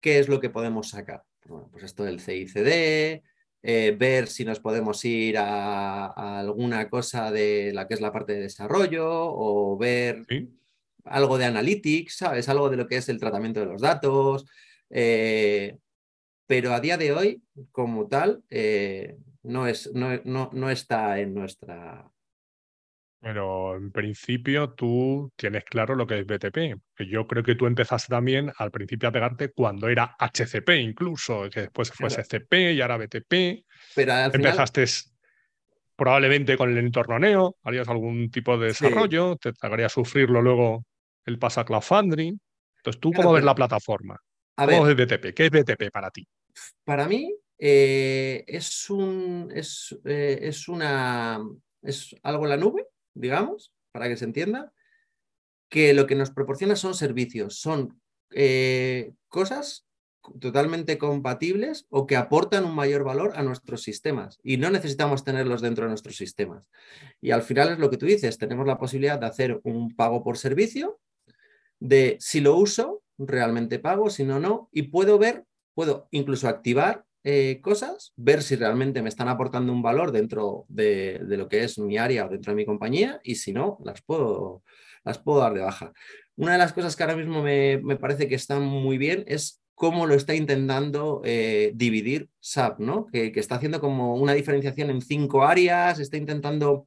[SPEAKER 2] qué es lo que podemos sacar. Bueno, pues esto del CICD, eh, ver si nos podemos ir a, alguna cosa de la que es la parte de desarrollo o ver algo de analytics, ¿sabes? Algo de lo que es el tratamiento de los datos. Eh, pero a día de hoy, como tal, eh, no, es, no, está en nuestra,
[SPEAKER 1] pero en principio tú tienes claro lo que es BTP. Que yo creo que tú empezaste también al principio a pegarte cuando era HCP incluso, que después fue SCP y ahora BTP. Pero Empezaste probablemente con el entorno Neo, harías algún tipo de desarrollo, te haría sufrirlo luego el Pasa Cloud Foundry. Entonces, ¿tú cómo ves la plataforma? ¿Cómo es BTP? ¿Qué es BTP para ti?
[SPEAKER 2] Para mí eh, es, un, es, eh, es, una, es algo en la nube digamos, para que se entienda, que lo que nos proporciona son servicios, son eh, cosas totalmente compatibles o que aportan un mayor valor a nuestros sistemas y no necesitamos tenerlos dentro de nuestros sistemas. Y al final es lo que tú dices, tenemos la posibilidad de hacer un pago por servicio, de si lo uso, realmente pago, si no, no, y puedo ver, puedo incluso activar eh, cosas, ver si realmente me están aportando un valor dentro de, lo que es mi área o dentro de mi compañía y si no, las puedo, las puedo dar de baja. Una de las cosas que ahora mismo me, parece que está muy bien es cómo lo está intentando eh, dividir SAP, ¿no? Que, que, está haciendo como una diferenciación en cinco áreas, está intentando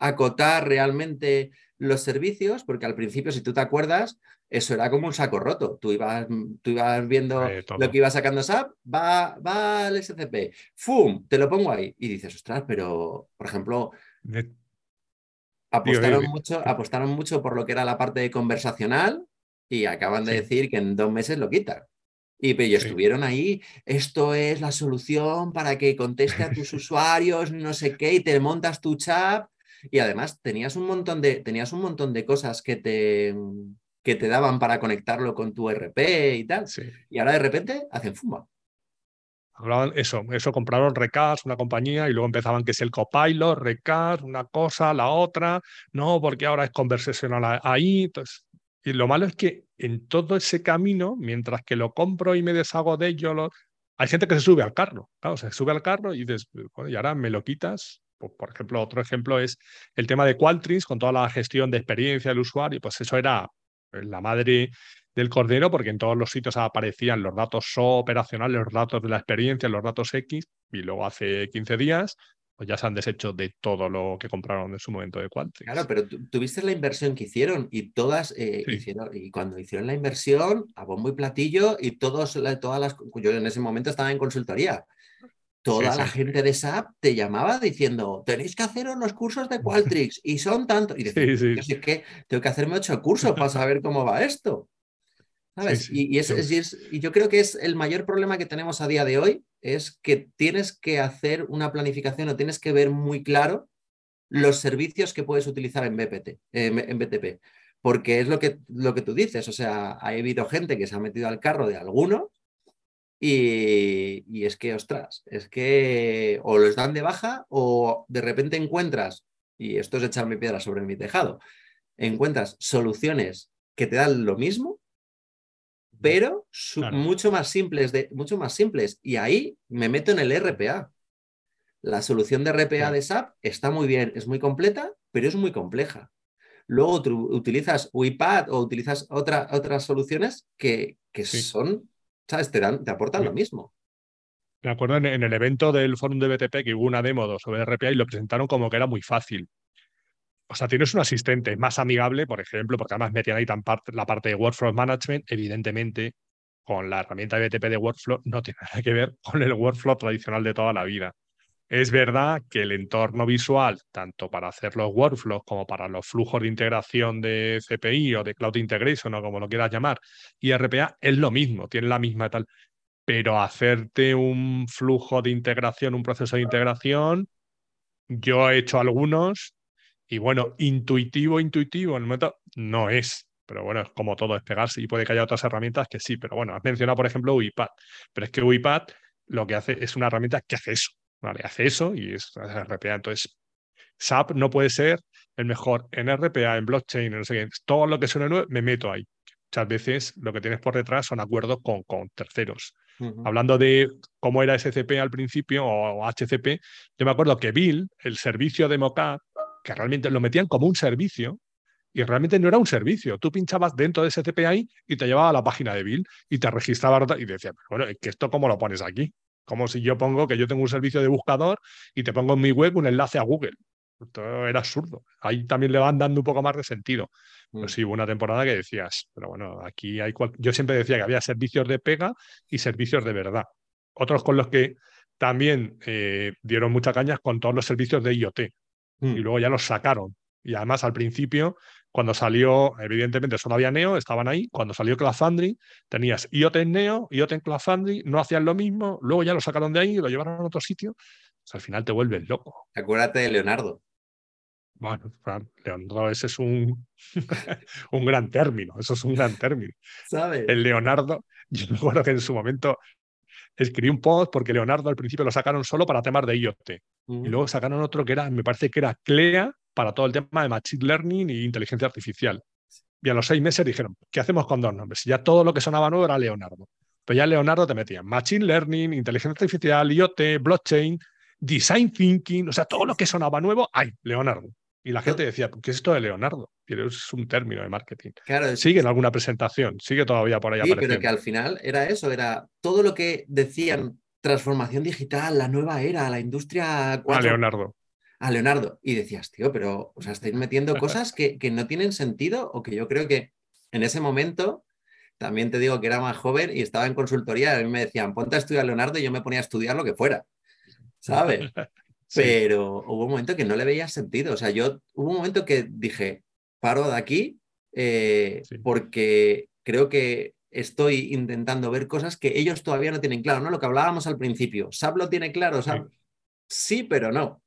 [SPEAKER 2] acotar realmente los servicios, porque al principio, si tú te acuerdas, eso era como un saco roto. Tú ibas, tú ibas viendo lo que iba sacando SAP, va, va al SCP, ¡fum! Te lo pongo ahí. Y dices, ostras, pero, por ejemplo, apostaron, mucho, apostaron mucho por lo que era la parte conversacional y acaban de decir que en dos meses lo quitan. Y, estuvieron ahí, esto es la solución para que conteste a tus usuarios, no sé qué, y te montas tu chat. Y además tenías un montón de, tenías un montón de cosas que te, que te daban para conectarlo con tu RP y tal. Y ahora de repente hacen fuma.
[SPEAKER 1] Hablaban eso, eso compraron Recast, una compañía, y luego empezaban que es el copilot, Recast, una cosa, la otra, no, porque ahora es conversacional ahí. Entonces, y lo malo es que en todo ese camino, mientras que lo compro y me deshago de ello, hay gente que se sube al carro, claro, se sube al carro y dices, y ahora me lo quitas. Por ejemplo, otro ejemplo es el tema de Qualtrics con toda la gestión de experiencia del usuario, pues eso era la madre del cordero, porque en todos los sitios aparecían los datos SO operacionales, los datos de la experiencia, los datos X, y luego hace 15 días pues ya se han deshecho de todo lo que compraron en su momento de Qualtrics.
[SPEAKER 2] Claro, pero tuviste la inversión que hicieron y todas eh, hicieron, y cuando hicieron la inversión, a bombo y platillo, y todos, todas las, yo en ese momento estaba en consultoría, toda la gente de SAP te llamaba diciendo, tenéis que hacer unos cursos de Qualtrics y son tantos. Y decía, es que tengo que hacerme ocho cursos para saber cómo va esto. ¿Sabes? Y, y, yo creo que es el mayor problema que tenemos a día de hoy, es que tienes que hacer una planificación o tienes que ver muy claro los servicios que puedes utilizar en, BPT, en BTP. Porque es lo que, lo que tú dices, o sea, ha habido gente que se ha metido al carro de alguno y, es que, ostras, es que o los dan de baja o de repente encuentras, y esto es echarme piedra sobre mi tejado, encuentras soluciones que te dan lo mismo, pero mucho, más simples de, mucho más simples. Y ahí me meto en el RPA. La solución de RPA de SAP está muy bien, es muy completa, pero es muy compleja. Luego utilizas UiPath o utilizas otras soluciones que, que son ¿sabes? Te, dan, te aportan lo mismo.
[SPEAKER 1] Me acuerdo en, el evento del Fórum de BTP que hubo una demo sobre RPA y lo presentaron como que era muy fácil. O sea, tienes un asistente más amigable, por ejemplo, porque además metían ahí tan la parte de Workflow Management, evidentemente, con la herramienta de BTP de Workflow no tiene nada que ver con el Workflow tradicional de toda la vida. Es verdad que el entorno visual, tanto para hacer los workflows como para los flujos de integración de CPI o de Cloud Integration o como lo quieras llamar, y RPA es lo mismo, tiene la misma tal. Pero hacerte un flujo de integración, un proceso de integración, yo he hecho algunos y bueno, intuitivo, intuitivo en el momento no es. Pero bueno, es como todo, es pegarse y puede que haya otras herramientas que sí. Pero bueno, has mencionado, por ejemplo, UiPath. Pero es que UiPath lo que hace es una herramienta que hace eso Vale, hace eso y es RPA. Entonces, SAP no puede ser el mejor en RPA, en blockchain, no sé qué. Todo lo que suene nuevo, me meto ahí. muchas veces lo que tienes por detrás son acuerdos con, con terceros. Hablando de cómo era SCP al principio o HCP, yo me acuerdo que Bill, el servicio de Mocap, que realmente lo metían como un servicio, y realmente no era un servicio. Tú pinchabas dentro de ese CPI y te llevaba a la página de Bill y te registraba y decía, bueno, ¿que esto cómo lo pones aquí? Como si yo pongo que yo tengo un servicio de buscador y te pongo en mi web un enlace a Google. Esto era absurdo. Ahí también le van dando un poco más de sentido. Pues mm. sí, hubo una temporada que decías, pero bueno, aquí hay. Yo siempre decía que había servicios de pega y servicios de verdad. Otros con los que también eh, dieron mucha caña con todos los servicios de IoT. Y mm. luego ya los sacaron. Y además al principio cuando salió, evidentemente solo había Neo, estaban ahí. Cuando salió Cloud tenías IoT en Neo, IoT en Cloud no hacían lo mismo, luego ya lo sacaron de ahí y lo llevaron a otro sitio. al final te vuelves loco.
[SPEAKER 2] Acuérdate de Leonardo.
[SPEAKER 1] Bueno, Leonardo, ese es un, un gran término, eso es un gran término.
[SPEAKER 2] ¿Sabes?
[SPEAKER 1] El Leonardo, yo me acuerdo que en su momento escribí un post porque Leonardo al principio lo sacaron solo para temas de IoT. Y luego sacaron otro que era, me parece que era CLEA, para todo el tema de Machine Learning y inteligencia artificial. Y a los seis meses dijeron, ¿qué hacemos con dos nombres? Y ya todo lo que sonaba nuevo era Leonardo. Pero ya Leonardo te metían Machine Learning, inteligencia artificial, IoT, blockchain, design thinking, o sea, todo lo que sonaba nuevo, ¡ay! Leonardo. Y la gente decía, ¿qué es esto de Leonardo? Pero es un término de marketing.
[SPEAKER 2] Claro,
[SPEAKER 1] sigue en alguna presentación, sigue todavía por ahí.
[SPEAKER 2] Sí, pero que al final era eso, era todo lo que decían, transformación digital, la nueva era, la industria
[SPEAKER 1] 4. A Leonardo
[SPEAKER 2] a Leonardo. Y decías, tío, pero o sea, estáis metiendo cosas que, que, no tienen sentido o que yo creo que en ese momento, también te digo que era más joven y estaba en consultoría, a mí me decían, ponte a estudiar Leonardo y yo me ponía a estudiar lo que fuera, ¿sabes? Pero hubo un momento que no le veía sentido. O sea, yo hubo un momento que dije, paro de aquí eh, porque creo que estoy intentando ver cosas que ellos todavía no tienen claro, ¿no? Lo que hablábamos al principio. SAP lo tiene claro, sí pero no.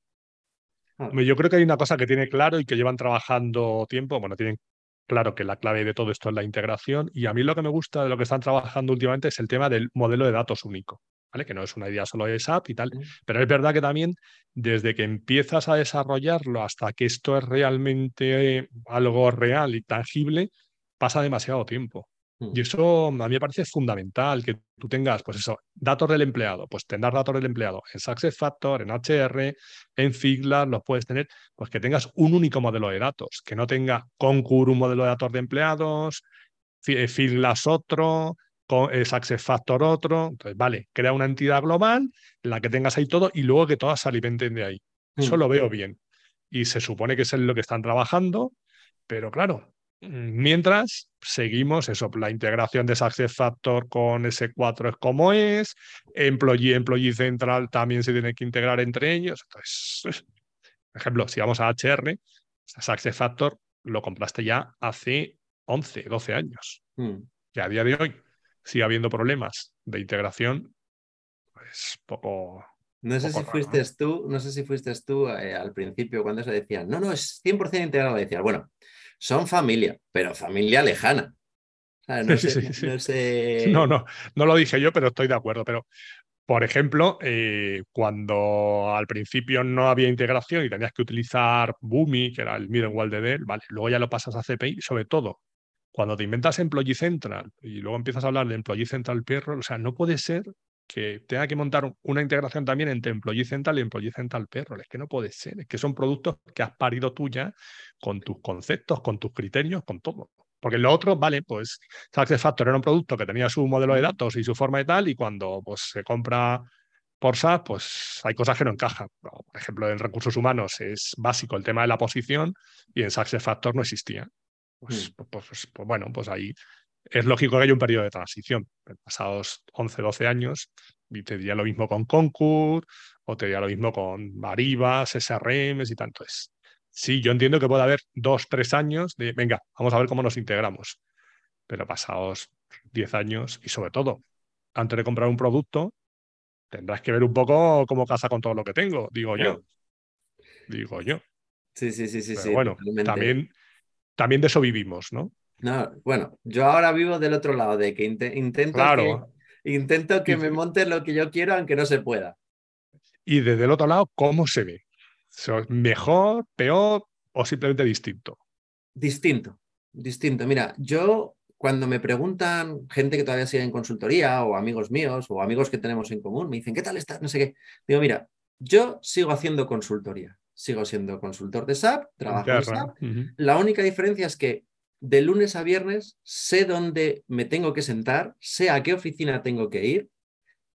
[SPEAKER 1] Yo creo que hay una cosa que tiene claro y que llevan trabajando tiempo. Bueno, tienen claro que la clave de todo esto es la integración. Y a mí lo que me gusta de lo que están trabajando últimamente es el tema del modelo de datos único. ¿Vale? Que no es una idea solo de SAP y tal. Pero es verdad que también desde que empiezas a desarrollarlo hasta que esto es realmente algo real y tangible, pasa demasiado tiempo. Y eso a mí me parece fundamental, que tú tengas, pues eso, datos del empleado, pues tener datos del empleado en SuccessFactor, en HR, en Figla, los puedes tener, pues que tengas un único modelo de datos, que no tenga Concur un modelo de datos de empleados, eh, Figlas otro, eh, SuccessFactor otro. Entonces, vale, crea una entidad global en la que tengas ahí todo y luego que todas se alimenten de ahí. Eso mm. lo veo bien. Y se supone que es en lo que están trabajando, pero claro, Mientras seguimos eso, la integración de SuccessFactor con S4 es como es, Employee, Employee Central también se tiene que integrar entre ellos. Entonces, por ejemplo, si vamos a HR, SuccessFactor lo compraste ya hace 11, 12 años. Hmm. Que a día de hoy sigue habiendo problemas de integración, pues poco,
[SPEAKER 2] no sé si fuiste tú, no sé si fuiste tú eh, al principio cuando se decía, no, no, es 100% integrado. Decías, bueno, son familia, pero familia lejana.
[SPEAKER 1] No, no, no, lo dije yo, pero estoy de acuerdo. Pero, por ejemplo, eh, cuando al principio no había integración y tenías que utilizar Boomi, que era el middleware de Dell, vale, luego ya lo pasas a CPI, sobre todo cuando te inventas Employee Central y luego empiezas a hablar de Employee Central Payroll, o sea, no puede ser que tenga que montar una integración también entre Employee Central y Employee Central Payroll. Es que no puede ser, es que son productos que has parido tú ya con tus conceptos, con tus criterios, con todo. Porque lo otro, vale, pues SuccessFactor era un producto que tenía su modelo de datos y su forma de tal, y cuando pues, se compra por SAP, pues hay cosas que no encajan. Por ejemplo, en recursos humanos es básico el tema de la posición y en SuccessFactor no existía. Pues, mm. pues, pues, pues, bueno, pues ahí es lógico que haya un periodo de transición. Pasados 11, 12 años, y te diría lo mismo con Concur, o te diría lo mismo con Varivas, SRMs y tanto. Es, sí, yo entiendo que puede haber dos, tres años de, venga, vamos a ver cómo nos integramos. Pero pasados 10 años, y sobre todo, antes de comprar un producto, tendrás que ver un poco cómo casa con todo lo que tengo, digo yo. Digo yo.
[SPEAKER 2] Sí, sí, sí, sí. sí
[SPEAKER 1] bueno, también, también de eso vivimos, ¿no?
[SPEAKER 2] No, bueno, yo ahora vivo del otro lado, de que intento que, intento que me monte lo que yo quiero, aunque no se pueda.
[SPEAKER 1] Y desde el otro lado, ¿cómo se ve? ¿Mejor, peor o simplemente distinto?
[SPEAKER 2] Distinto, distinto. Mira, yo cuando me preguntan gente que todavía sigue en consultoría o amigos míos o amigos que tenemos en común, me dicen, ¿qué tal estás? No sé qué. Digo, mira, yo sigo haciendo consultoría, sigo siendo consultor de SAP, trabajo en SAP. La única diferencia es que de lunes a viernes sé dónde me tengo que sentar, sé a qué oficina tengo que ir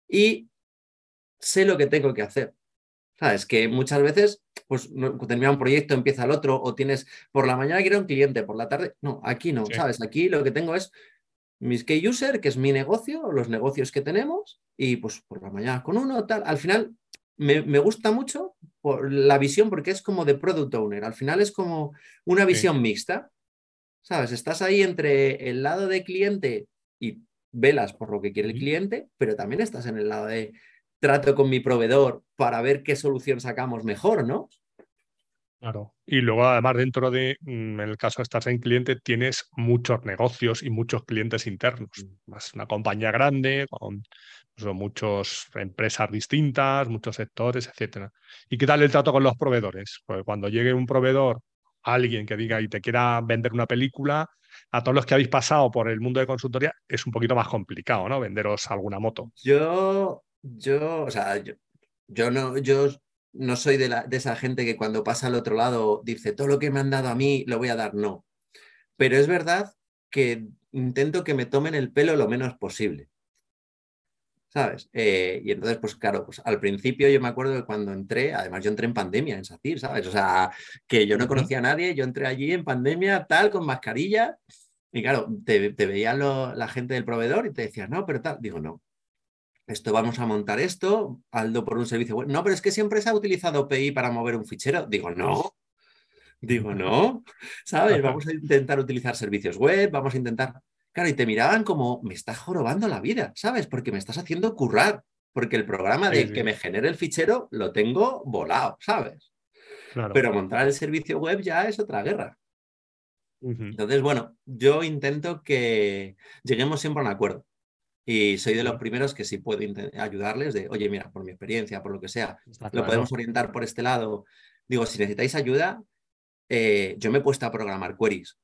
[SPEAKER 2] y sé lo que tengo que hacer. ¿Sabes? Que muchas veces, pues termina un proyecto, empieza el otro, o tienes por la mañana quiero un cliente, por la tarde. No, aquí no, ¿sabes? Aquí lo que tengo es mis key user, que es mi negocio, los negocios que tenemos, y pues por la mañana con uno, tal. Al final me, me gusta mucho por la visión porque es como de product owner. Al final es como una visión mixta. ¿Sabes? Estás ahí entre el lado de cliente y velas por lo que quiere el cliente, pero también estás en el lado de trato con mi proveedor para ver qué solución sacamos mejor, ¿no?
[SPEAKER 1] Claro. Y luego, además, dentro de, mm, en el caso de estar en cliente, tienes muchos negocios y muchos clientes internos. Más una compañía grande, con pues, muchas empresas distintas, muchos sectores, etcétera. ¿Y qué tal el trato con los proveedores? Pues cuando llegue un proveedor, alguien que diga y te quiera vender una película, a todos los que habéis pasado por el mundo de consultoría, es un poquito más complicado, ¿no? Venderos alguna moto.
[SPEAKER 2] Yo yo, o sea, yo, no, yo no soy de, la, de esa gente que cuando pasa al otro lado dice todo lo que me han dado a mí lo voy a dar, no. Pero es verdad que intento que me tomen el pelo lo menos posible. ¿Sabes? Eh, y entonces, pues claro, pues al principio yo me acuerdo que cuando entré, además yo entré en pandemia en SACIR, ¿sabes? O sea, que yo no conocía a nadie, yo entré allí en pandemia, tal, con mascarilla, y claro, te, te veían la gente del proveedor y te decían, no, pero tal, digo, no, esto vamos a montar esto, Aldo por un servicio web. No, pero es que siempre se ha utilizado API para mover un fichero. Digo, no. Digo, no. ¿Sabes? Vamos a intentar utilizar servicios web, vamos a intentar. Claro, y te miraban como, me estás jorobando la vida, ¿sabes? Porque me estás haciendo currar. Porque el programa de que me genere el fichero lo tengo volado, ¿sabes? Pero montar el servicio web ya es otra guerra. Entonces, bueno, yo intento que lleguemos siempre a un acuerdo. Y soy de los primeros que sí puedo ayudarles de, oye, mira, por mi experiencia, por lo que sea, lo podemos orientar por este lado. Digo, si necesitáis ayuda, eh, yo me he puesto a programar queries.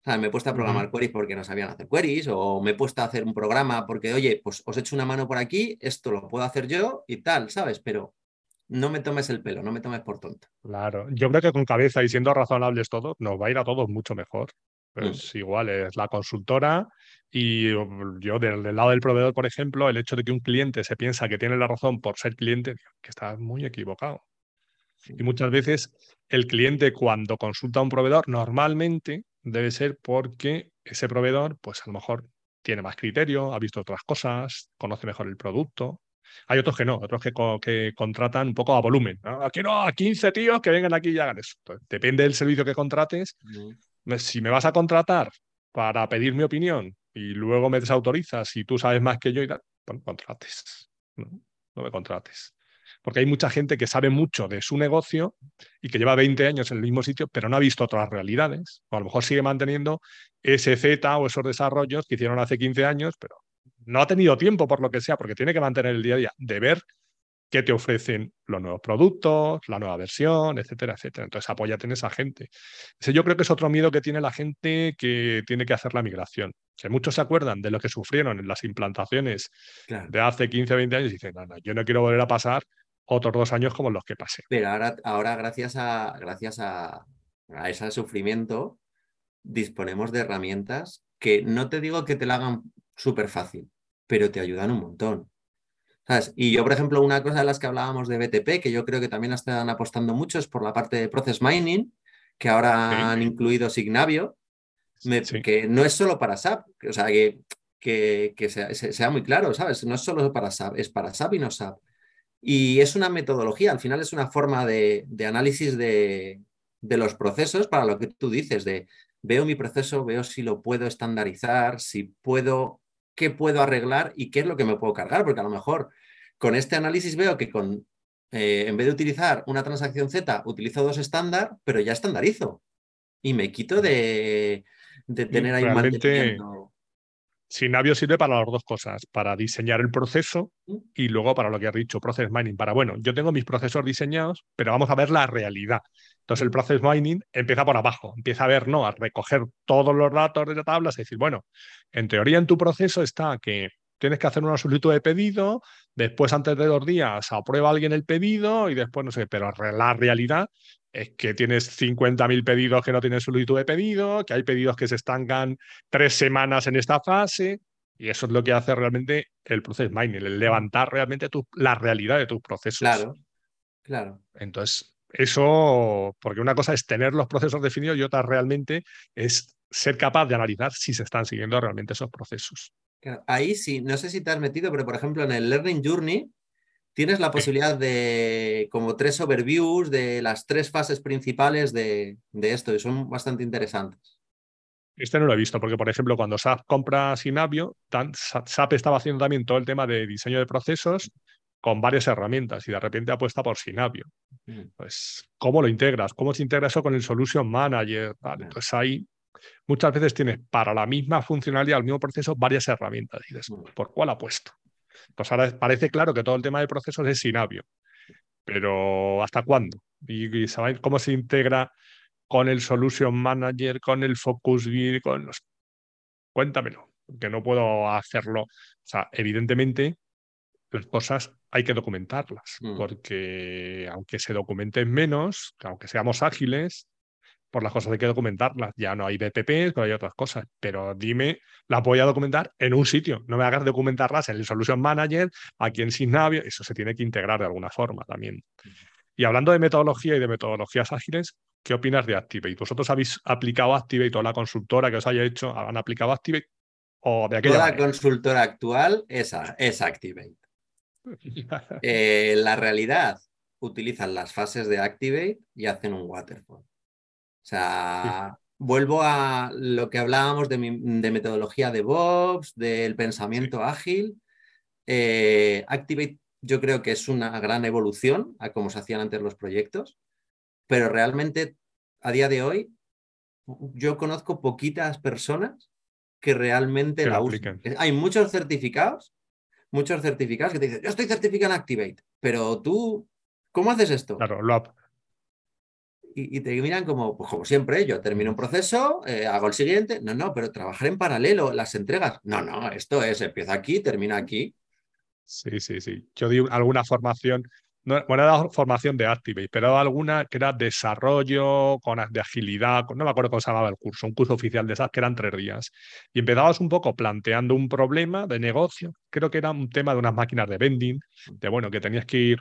[SPEAKER 2] O sea, me he puesto a programar queries porque no sabían hacer queries o me he puesto a hacer un programa porque, oye, pues os echo una mano por aquí, esto lo puedo hacer yo y tal, ¿sabes? Pero no me tomes el pelo, no me tomes por tonta.
[SPEAKER 1] Claro, yo creo que con cabeza y siendo razonables todos, nos va a ir a todos mucho mejor. Mm. Pues igual es la consultora y yo del, lado del proveedor, por ejemplo, el hecho de que un cliente se piensa que tiene la razón por ser cliente, que está muy equivocado. Y muchas veces el cliente cuando consulta a un proveedor normalmente debe ser porque ese proveedor, pues a lo mejor tiene más criterio, ha visto otras cosas, conoce mejor el producto. Hay otros que no, otros que, que contratan un poco a volumen. Aquí no, a 15 tíos que vengan aquí y hagan eso. depende del servicio que contrates. Si me vas a contratar para pedir mi opinión y luego me desautorizas y tú sabes más que yo y tal, bueno, contrates. No, no me contrates. Porque hay mucha gente que sabe mucho de su negocio y que lleva 20 años en el mismo sitio, pero no ha visto otras realidades. O a lo mejor sigue manteniendo ese Z o esos desarrollos que hicieron hace 15 años, pero no ha tenido tiempo por lo que sea, porque tiene que mantener el día a día de ver qué te ofrecen los nuevos productos, la nueva versión, etcétera, etcétera. Entonces apóyate en esa gente. Ese yo creo que es otro miedo que tiene la gente que tiene que hacer la migración. Que muchos se acuerdan de lo que sufrieron en las implantaciones de hace 15 o 20 años y dicen, no, no, yo no quiero volver a pasar otros dos años como los que pasé.
[SPEAKER 2] Pero ahora, ahora gracias, a, gracias a, a ese sufrimiento, disponemos de herramientas que no te digo que te la hagan súper fácil, pero te ayudan un montón. Y yo, por ejemplo, una cosa de las que hablábamos de BTP, que yo creo que también están apostando mucho, es por la parte de Process Mining, que ahora han incluido Signavio, que no es solo para SAP, o sea, que, que, sea, muy claro, ¿sabes? No es solo para SAP, es para SAP y no SAP. Y es una metodología, al final es una forma de, análisis de, de, los procesos para lo que tú dices, de veo mi proceso, veo si lo puedo estandarizar, si puedo qué puedo arreglar y qué es lo que me puedo cargar, porque a lo mejor con este análisis veo que con, eh, en vez de utilizar una transacción Z, utilizo dos estándar, pero ya estandarizo. Y me quito de, tener ahí
[SPEAKER 1] realmente, Sinavio sirve para las dos cosas, para diseñar el proceso y luego para lo que has dicho, process mining, para, bueno, yo tengo mis procesos diseñados, pero vamos a ver la realidad. Entonces el process mining empieza por abajo, empieza a ver, no, a recoger todos los datos de la tabla, es decir, bueno, en teoría en tu proceso está que tienes que hacer una solicitud de pedido, después antes de dos días aprueba alguien el pedido y después no sé, pero la realidad es que tienes 50.000 pedidos que no tienen solicitud de pedido, que hay pedidos que se estancan tres semanas en esta fase, y eso es lo que hace realmente el process mining, el levantar realmente tu, la realidad de tus procesos.
[SPEAKER 2] Claro, claro.
[SPEAKER 1] Entonces, eso, porque una cosa es tener los procesos definidos y otra realmente es ser capaz de analizar si se están siguiendo realmente esos procesos.
[SPEAKER 2] Ahí sí, no sé si te has metido, pero por ejemplo en el Learning Journey tienes la posibilidad de como tres overviews de las tres fases principales de, de esto y son bastante interesantes.
[SPEAKER 1] Este no lo he visto, porque por ejemplo, cuando SAP compra tan- Sa- SAP estaba haciendo también todo el tema de diseño de procesos con varias herramientas y de repente apuesta por Sinavio.
[SPEAKER 2] Mm.
[SPEAKER 1] Pues, ¿cómo lo integras? ¿Cómo se integra eso con el Solution Manager? Vale. Entonces ahí muchas veces tienes para la misma funcionalidad, el mismo proceso, varias herramientas. Y dices,
[SPEAKER 2] Mm.
[SPEAKER 1] ¿por cuál apuesto? Pues ahora parece claro que todo el tema de procesos es Sinavio, pero ¿hasta cuándo? ¿Y, y saben cómo se integra con el Solution Manager, con el Focus Grid, con los... Cuéntamelo, que no puedo hacerlo. O sea, evidentemente las cosas hay que documentarlas,
[SPEAKER 2] Mm.
[SPEAKER 1] porque aunque se documenten menos, aunque seamos ágiles, por las cosas hay que documentarlas. Ya no hay BPP, pero hay otras cosas. Pero dime, las voy a documentar en un sitio. No me hagas documentarlas en el Solution Manager, aquí en Signavio. Eso se tiene que integrar de alguna forma también. Y hablando de metodología y de metodologías ágiles, ¿qué opinas de Activate? ¿Vosotros habéis aplicado Activate o la consultora que os haya hecho han aplicado Activate? ¿O de aquella
[SPEAKER 2] Toda
[SPEAKER 1] manera?
[SPEAKER 2] consultora actual es, es Activate. Eh, la realidad, utilizan las fases de Activate y hacen un waterfall. O sea, vuelvo a lo que hablábamos de, mi- de metodología de DevOps, del pensamiento ágil. Eh, Activate yo creo que es una gran evolución a cómo se hacían antes los proyectos, pero realmente a día de hoy yo conozco poquitas personas que realmente
[SPEAKER 1] Que
[SPEAKER 2] la
[SPEAKER 1] apliquen.
[SPEAKER 2] Hay muchos certificados, muchos certificados que te dicen, yo estoy certificado en Activate, pero tú, ¿cómo haces esto?
[SPEAKER 1] Claro, lo
[SPEAKER 2] y, y te miran como, pues como siempre, yo termino un proceso, eh, hago el siguiente. No, no, pero trabajar en paralelo, las entregas. No, no, esto es, empieza aquí, termina aquí.
[SPEAKER 1] Sí, sí, sí. Yo di alguna formación, no, bueno, dado formación de Activate, pero alguna que era desarrollo con, de agilidad, con- no me acuerdo cómo se llamaba el curso, un curso oficial de esas que eran tres días. Y empezabas un poco planteando un problema de negocio, creo que era un tema de unas máquinas de vending, de bueno, que tenías que ir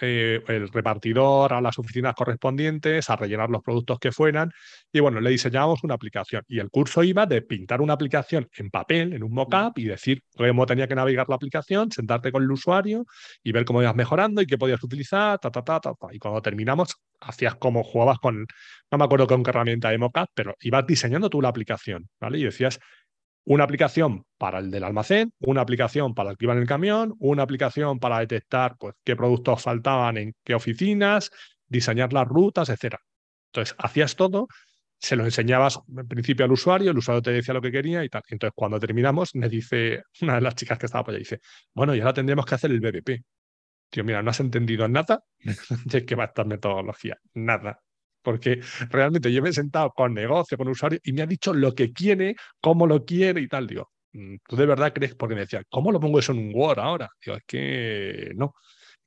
[SPEAKER 1] eh, el repartidor a las oficinas correspondientes a rellenar los productos que fueran. Y bueno, le diseñábamos una aplicación. Y el curso iba de pintar una aplicación en papel, en un mock-up, y decir cómo tenía que navegar la aplicación, sentarte con el usuario y ver cómo ibas mejorando y qué podías utilizar, ta, ta, ta, ta, ta. Y cuando terminamos, hacías como jugabas con, no me acuerdo con qué herramienta de mock-up, pero ibas diseñando tú la aplicación, ¿vale? Y decías, una aplicación para el del almacén, una aplicación para el que iba en el camión, una aplicación para detectar pues, qué productos faltaban en qué oficinas, diseñar las rutas, etc. Entonces, hacías todo, se lo enseñabas en principio al usuario, el usuario te decía lo que quería y tal. Entonces, cuando terminamos, me dice una de las chicas que estaba por allá, dice, bueno, y ahora tendríamos que hacer el BBP. Tío, mira, no has entendido nada de qué va esta metodología, nada porque realmente yo me he sentado con negocio, con usuario, y me ha dicho lo que quiere, cómo lo quiere y tal. Digo, "Mm, ¿tú de verdad crees? Porque me decía, ¿cómo lo pongo eso en un Word ahora? Digo, es que no.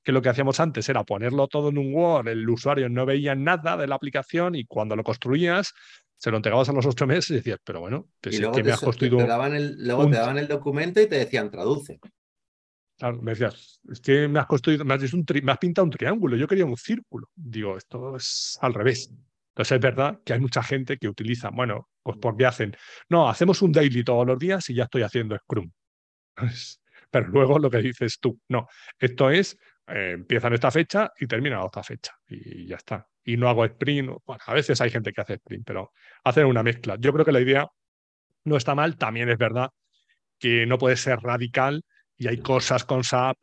[SPEAKER 1] Que lo que hacíamos antes era ponerlo todo en un Word, el usuario no veía nada de la aplicación y cuando lo construías, se lo entregabas a los ocho meses y decías, pero bueno, pues
[SPEAKER 2] y
[SPEAKER 1] es
[SPEAKER 2] luego,
[SPEAKER 1] que
[SPEAKER 2] te,
[SPEAKER 1] me has construido
[SPEAKER 2] te daban el, luego
[SPEAKER 1] un-
[SPEAKER 2] te daban el documento y te decían traduce.
[SPEAKER 1] Claro, me decías, es que me has construido, me has, pintado un triángulo, yo quería un círculo. Digo, esto es al revés. Entonces es verdad que hay mucha gente que utiliza, bueno, pues porque hacen, no, hacemos un daily todos los días y ya estoy haciendo Scrum. Pues, Pero luego lo que dices tú, no, esto es, eh, empieza en esta fecha y termina en otra fecha y ya está. Y no hago sprint, bueno, a veces hay gente que hace sprint, pero hacen una mezcla. Yo creo que la idea no está mal, también es verdad que no puede ser radical y hay cosas con SAP,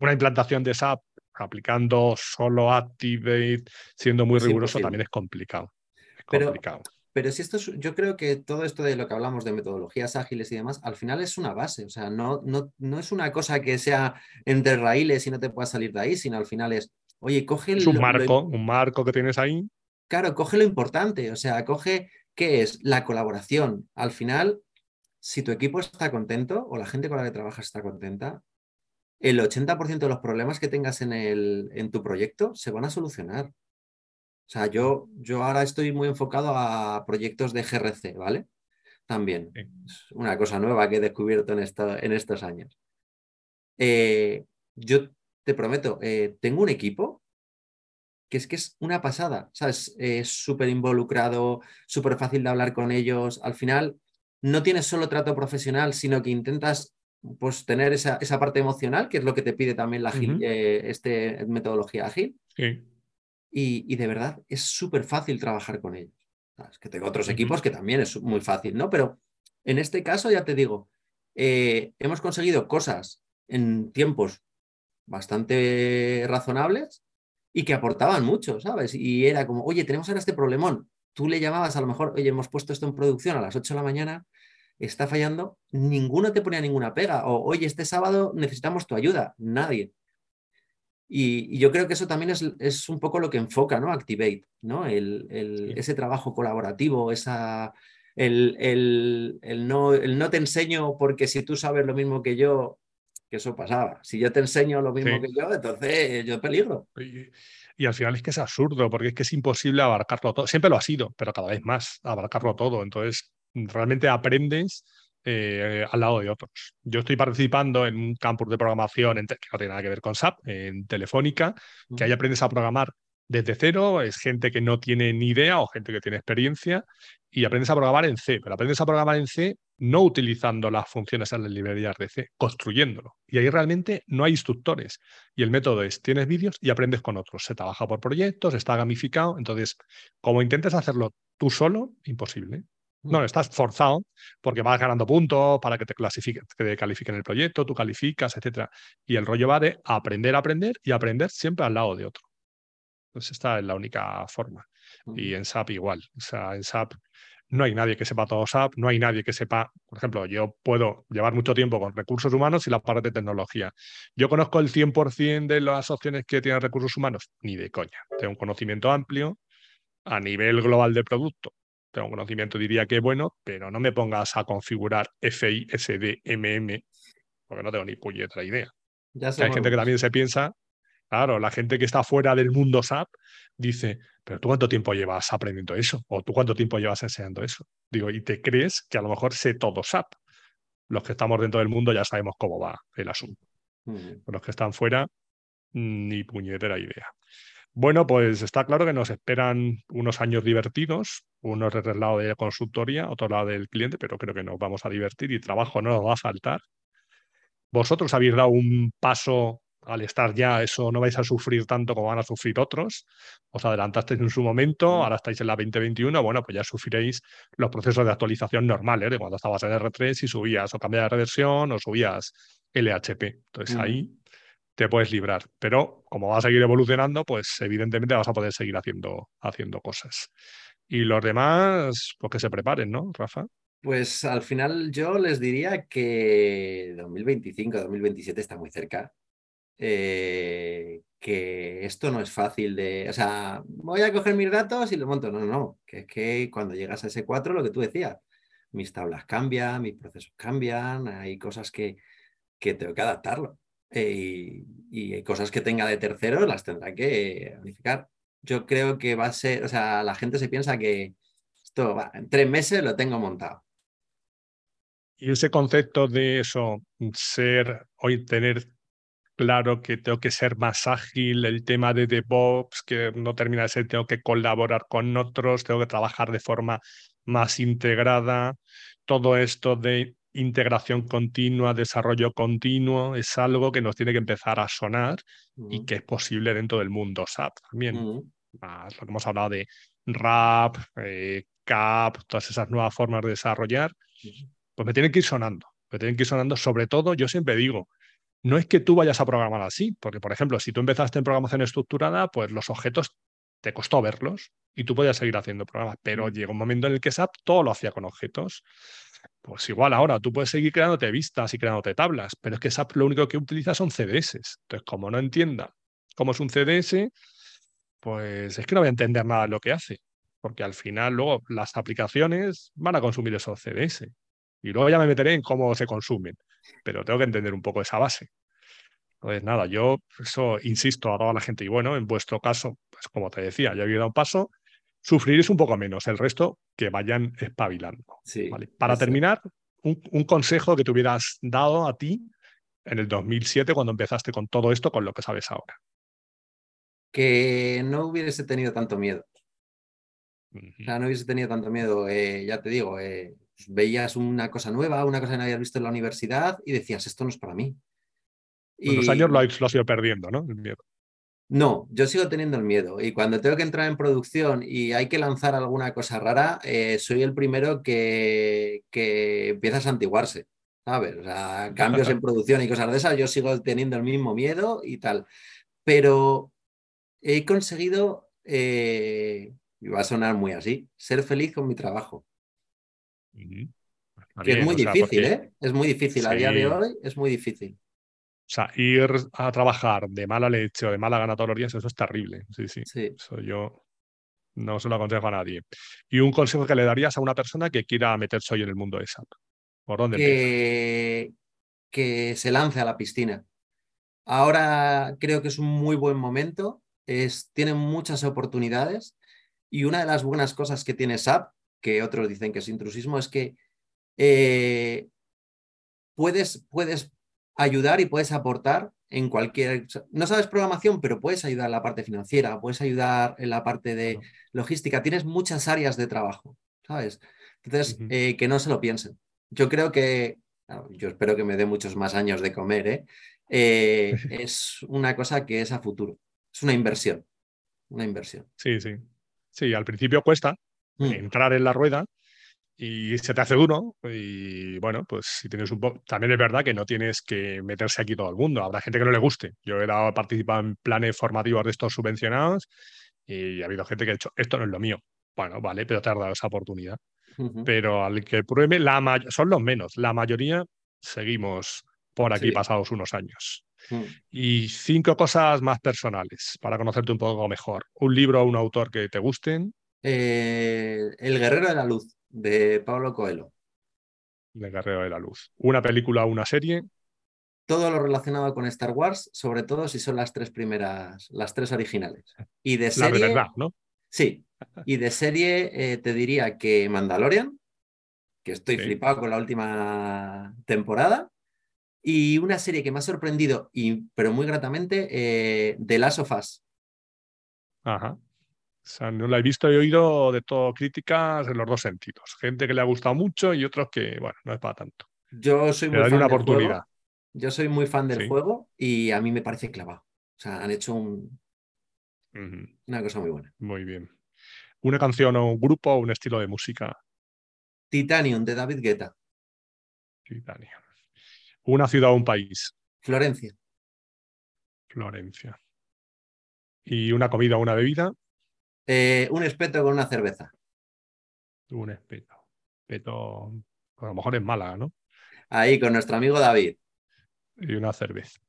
[SPEAKER 1] una implantación de SAP aplicando solo Activate, siendo muy
[SPEAKER 2] Es
[SPEAKER 1] riguroso, también es complicado. Es
[SPEAKER 2] Pero-
[SPEAKER 1] complicado.
[SPEAKER 2] pero si esto yo creo que todo esto de lo que hablamos de metodologías ágiles y demás, al final es una base, o sea, no, no, no es una cosa que sea entre raíles y no te puedas salir de ahí, sino al final es, oye, coge
[SPEAKER 1] el... Es un marco, un marco que tienes ahí.
[SPEAKER 2] Claro, coge lo importante, o sea, coge qué es la colaboración. Al final, si tu equipo está contento o la gente con la que trabajas está contenta, el 80% de los problemas que tengas en, el, en tu proyecto se van a solucionar. O sea, yo, yo ahora estoy muy enfocado a proyectos de GRC, ¿vale? También. Es una cosa nueva que he descubierto en, en estos años. Eh, yo te prometo, eh, tengo un equipo que es que es una pasada, ¿sabes? Es súper involucrado, súper fácil de hablar con ellos. Al final, no tienes solo trato profesional, sino que intentas pues, tener esa, esa parte emocional, que es lo que te pide también la eh, este, metodología ágil.
[SPEAKER 1] Sí.
[SPEAKER 2] Y, de verdad es súper fácil trabajar con ellos. Es que tengo otros equipos que también es muy fácil, ¿no? Pero en este caso, ya te digo, eh, hemos conseguido cosas en tiempos bastante razonables y que aportaban mucho, ¿sabes? Y era como, oye, tenemos ahora este problemón. Tú le llamabas a lo mejor, oye, hemos puesto esto en producción a las 8 de la mañana, está fallando, ninguno te ponía ninguna pega. O, oye, este sábado necesitamos tu ayuda. Nadie. Y, yo creo que eso también es, un poco lo que enfoca, ¿no? Activate, ¿no? El, Ese trabajo colaborativo, esa, el, el, no, el no te enseño porque si tú sabes lo mismo que yo, que eso pasaba. Si yo te enseño lo mismo que yo, entonces yo peligro.
[SPEAKER 1] Y, al final es que es absurdo, porque es que es imposible abarcarlo todo. Siempre lo ha sido, pero cada vez más, abarcarlo todo. Entonces, realmente aprendes eh, al lado de otros. Yo estoy participando en un campus de programación que no tiene nada que ver con SAP, en Telefónica, que ahí aprendes a programar desde cero, es gente que no tiene ni idea o gente que tiene experiencia y aprendes a programar en C, pero aprendes a programar en C no utilizando las funciones en las librerías de C, construyéndolo. Y ahí realmente no hay instructores. Y el método es, tienes vídeos y aprendes con otros. Se trabaja por proyectos, está gamificado. Entonces, como intentes hacerlo tú solo, imposible. No, estás forzado porque vas ganando puntos para que te clasifiquen, que te califiquen el proyecto, tú calificas, etcétera. Y el rollo va de aprender a aprender y aprender siempre al lado de otro. Entonces, esta es la única forma. Y en SAP igual. O sea, en SAP no hay nadie que sepa todo SAP, no hay nadie que sepa, por ejemplo, yo puedo llevar mucho tiempo con recursos humanos y la parte de tecnología. ¿Yo conozco el 100% de las opciones que tienen recursos humanos? Ni de coña. Tengo un conocimiento amplio a nivel global de producto tengo un conocimiento, diría que bueno, pero no me pongas a configurar FI, SD, MM, porque no tengo ni puñetera idea. Ya hay gente que también se piensa, claro, la gente que está fuera del mundo SAP dice, pero tú cuánto tiempo llevas aprendiendo eso, o tú cuánto tiempo llevas enseñando eso. Digo, y te crees que a lo mejor sé todo SAP. Los que estamos dentro del mundo ya sabemos cómo va el asunto. Los que están fuera, ni puñetera idea. Bueno, pues está claro que nos esperan unos años divertidos, unos desde el lado de la consultoría, otro lado del cliente, pero creo que nos vamos a divertir y trabajo no nos va a faltar. Vosotros habéis dado un paso al estar ya, eso no vais a sufrir tanto como van a sufrir otros. Os adelantasteis en su momento, ahora estáis en la 2021, bueno, pues ya sufriréis los procesos de actualización normales, de cuando estabas en R3 y subías o cambiabas de versión o subías LHP. Entonces ahí te puedes librar. Pero como va a seguir evolucionando, pues evidentemente vas a poder seguir haciendo, haciendo cosas. Y los demás, pues que se preparen, ¿no, Rafa?
[SPEAKER 2] Pues al final yo les diría que 2025, 2027 está muy cerca. Eh, que esto no es fácil de, o sea, voy a coger mis datos y los monto. No, no, no, que es que cuando llegas a ese 4, lo que tú decías, mis tablas cambian, mis procesos cambian, hay cosas que, que tengo que adaptarlo. Eh, y, cosas que tenga de tercero las tendrá que unificar. Yo creo que va a ser, o sea, la gente se piensa que esto va, en tres meses lo tengo montado.
[SPEAKER 1] Y ese concepto de eso, ser, hoy tener claro que tengo que ser más ágil, el tema de DevOps, que no termina de ser, tengo que colaborar con otros, tengo que trabajar de forma más integrada, todo esto de integración continua, desarrollo continuo, es algo que nos tiene que empezar a sonar y que es posible dentro del mundo SAP también. lo que hemos hablado de RAP, eh, CAP, todas esas nuevas formas de desarrollar, pues me tienen que ir sonando. Me tienen que ir sonando, sobre todo, yo siempre digo, no es que tú vayas a programar así, porque, por ejemplo, si tú empezaste en programación estructurada, pues los objetos te costó verlos y tú podías seguir haciendo programas, pero llegó un momento en el que SAP todo lo hacía con objetos. Pues igual ahora tú puedes seguir creándote vistas y creándote tablas, pero es que SAP lo único que utiliza son CDS. Entonces, como no entienda cómo es un CDS, pues es que no voy a entender nada de lo que hace, porque al final luego las aplicaciones van a consumir esos CDS. Y luego ya me meteré en cómo se consumen, pero tengo que entender un poco esa base. Entonces, nada, yo eso insisto a toda la gente. Y bueno, en vuestro caso, pues como te decía, ya había dado un paso, sufriréis un poco menos. El resto, que vayan espabilando. Para terminar, un, un, consejo que te hubieras dado a ti en el 2007 cuando empezaste con todo esto, con lo que sabes ahora.
[SPEAKER 2] Que no hubiese tenido tanto miedo. O sea, no hubiese tenido tanto miedo. Eh, ya te digo, eh, veías una cosa nueva, una cosa que no habías visto en la universidad y decías, esto no es para mí.
[SPEAKER 1] Con los años lo, has ido perdiendo, ¿no? El miedo.
[SPEAKER 2] No, yo sigo teniendo el miedo y cuando tengo que entrar en producción y hay que lanzar alguna cosa rara, eh, soy el primero que, que empieza a santiguarse. ¿Sabes? O sea, cambios en producción y cosas de esas, yo sigo teniendo el mismo miedo y tal. Pero he conseguido, eh, y va a sonar muy así, ser feliz con mi trabajo. Que es muy difícil, ¿eh? Es muy difícil. A día de hoy es muy difícil.
[SPEAKER 1] O sea, ir a trabajar de mala leche o de mala gana todos los días, eso es terrible. Sí, sí. Eso yo no se lo aconsejo a nadie. ¿Y un consejo que le darías a una persona que quiera meterse hoy en el mundo de SAP? ¿Por dónde
[SPEAKER 2] que, que se lance a la piscina. Ahora creo que es un muy buen momento. Es, tiene muchas oportunidades. Y una de las buenas cosas que tiene SAP, que otros dicen que es intrusismo, es que eh, puedes, puedes ayudar y puedes aportar en cualquier... No sabes programación, pero puedes ayudar en la parte financiera, puedes ayudar en la parte de logística. Tienes muchas áreas de trabajo, ¿sabes? Entonces, eh, que no se lo piensen. Yo creo que, yo espero que me dé muchos más años de comer, ¿eh? ¿eh? es una cosa que es a futuro. Es una inversión. Una inversión.
[SPEAKER 1] Sí, sí. Sí, al principio cuesta. Entrar en la rueda, y se te hace duro y bueno, pues si tienes un poco, también es verdad que no tienes que meterse aquí todo el mundo, habrá gente que no le guste. Yo he dado participado en planes formativos de estos subvencionados y ha habido gente que ha dicho, esto no es lo mío. Bueno, vale, pero te has dado esa oportunidad. Pero al que pruebe, la son los menos, la mayoría seguimos por aquí pasados unos años. Mm. Y cinco cosas más personales para conocerte un poco mejor. Un libro o un autor que te gusten.
[SPEAKER 2] Eh, el Guerrero de la Luz de Pablo Coelho.
[SPEAKER 1] De Guerrero de la Luz. ¿Una película o una serie?
[SPEAKER 2] Todo lo relacionado con Star Wars, sobre todo si son las tres primeras, las tres originales. Y de serie.
[SPEAKER 1] La verdad, ¿no?
[SPEAKER 2] Sí. Y de serie eh, te diría que Mandalorian, que estoy flipado con la última temporada. Y una serie que me ha sorprendido, y, pero muy gratamente, eh, The Last of Us.
[SPEAKER 1] Ajá. O sea, no la he visto y he oído de todo críticas en los dos sentidos. Gente que le ha gustado mucho y otros que, bueno, no es para tanto.
[SPEAKER 2] Yo soy muy fan una oportunidad. Yo soy muy fan del juego y a mí me parece clavado. O sea, han hecho un... una cosa muy buena.
[SPEAKER 1] Muy bien. ¿Una canción o un grupo o un estilo de música?
[SPEAKER 2] Titanium, de David Guetta.
[SPEAKER 1] Titanium. ¿Una ciudad o un país?
[SPEAKER 2] Florencia.
[SPEAKER 1] Florencia. ¿Y una comida o una bebida?
[SPEAKER 2] Eh, un espeto con una cerveza.
[SPEAKER 1] Un espeto. Espeto, a lo mejor es Málaga, ¿no?
[SPEAKER 2] Ahí, con nuestro amigo David.
[SPEAKER 1] Y una cerveza.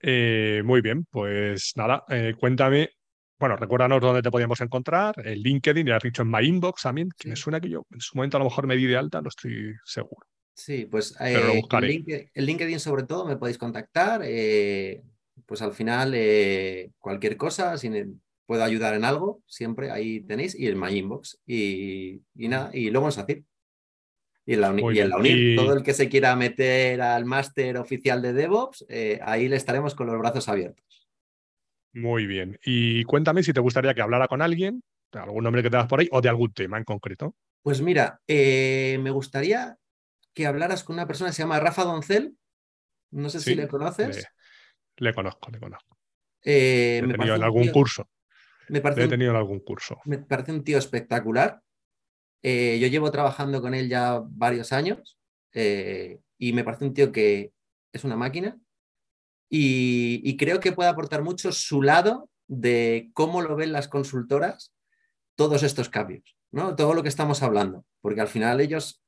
[SPEAKER 1] Eh, muy bien, pues nada, eh, cuéntame, bueno, recuérdanos dónde te podíamos encontrar, el LinkedIn, ya has dicho en My Inbox también, que me suena que yo en su momento a lo mejor me di de alta, no estoy seguro.
[SPEAKER 2] Sí, pues el, LinkedIn, sobre todo me podéis contactar, pues al final cualquier cosa, sin, puedo ayudar en algo, siempre ahí tenéis, y en My Inbox. Y, nada, y luego en SACIR. Y en la, UNIR, todo el que se quiera meter al máster oficial de DevOps, eh, ahí le estaremos con los brazos abiertos.
[SPEAKER 1] Muy bien. Y cuéntame si te gustaría que hablara con alguien, algún nombre que te das por ahí, o de algún tema en concreto.
[SPEAKER 2] Pues mira, eh, me gustaría que hablaras con una persona que se llama Rafa Doncel. No sé si le conoces.
[SPEAKER 1] Le, conozco, le conozco. Eh, He tenido en algún curso.
[SPEAKER 2] Me parece
[SPEAKER 1] He tenido algún curso.
[SPEAKER 2] Me parece un tío espectacular. Eh, yo llevo trabajando con él ya varios años eh, y me parece un tío que es una máquina y, creo que puede aportar mucho su lado de cómo lo ven las consultoras todos estos cambios, ¿no? Todo lo que estamos hablando, porque al final ellos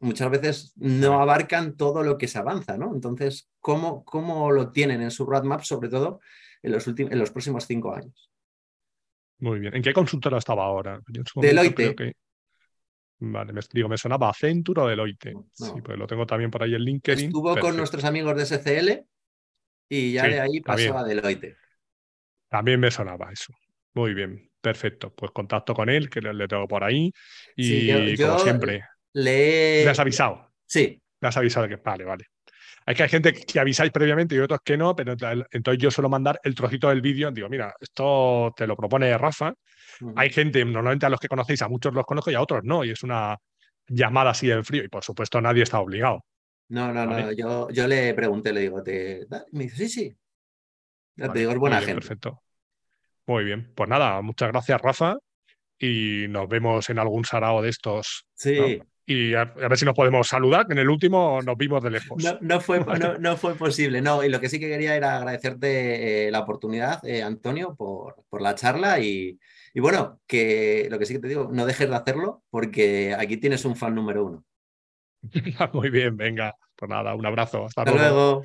[SPEAKER 2] muchas veces no abarcan todo lo que se avanza, ¿no? Entonces, ¿cómo, cómo lo tienen en su roadmap, sobre todo en los, en los próximos cinco años?
[SPEAKER 1] Muy bien. ¿En qué consultora estaba ahora?
[SPEAKER 2] Deloitte.
[SPEAKER 1] Vale, me, digo, me sonaba Accenture o Deloitte. Sí, pues lo tengo también por ahí en LinkedIn.
[SPEAKER 2] Estuvo con nuestros amigos de SCL y ya de ahí pasó a Deloitte.
[SPEAKER 1] También me sonaba eso. Muy bien, perfecto. Pues contacto con él, que le, tengo por ahí. Y como siempre,
[SPEAKER 2] le...
[SPEAKER 1] ¿Me has avisado?
[SPEAKER 2] Sí.
[SPEAKER 1] Me has avisado que vale, vale. Es que hay gente que avisáis previamente y otros que no, pero entonces yo suelo mandar el trocito del vídeo. Digo, mira, esto te lo propone Rafa. Hay gente, normalmente a los que conocéis, a muchos los conozco y a otros no, y es una llamada así en frío. Y por supuesto, nadie está obligado.
[SPEAKER 2] No, no, no. Yo, yo le pregunté, le digo, ¿te... me dice, sí, sí. Ya te digo, es buena gente.
[SPEAKER 1] Perfecto. Muy bien. Pues nada, muchas gracias, Rafa. Y nos vemos en algún sarao de estos.
[SPEAKER 2] Sí
[SPEAKER 1] y a, ver si nos podemos saludar, que en el último nos vimos de lejos.
[SPEAKER 2] No, fue, no, fue posible, no. Y lo que sí que quería era agradecerte eh, la oportunidad, eh, Antonio, por, por, la charla y, y, bueno, que lo que sí que te digo, no dejes de hacerlo porque aquí tienes un fan número uno.
[SPEAKER 1] Muy bien, venga. Pues nada, un abrazo.
[SPEAKER 2] Hasta, luego.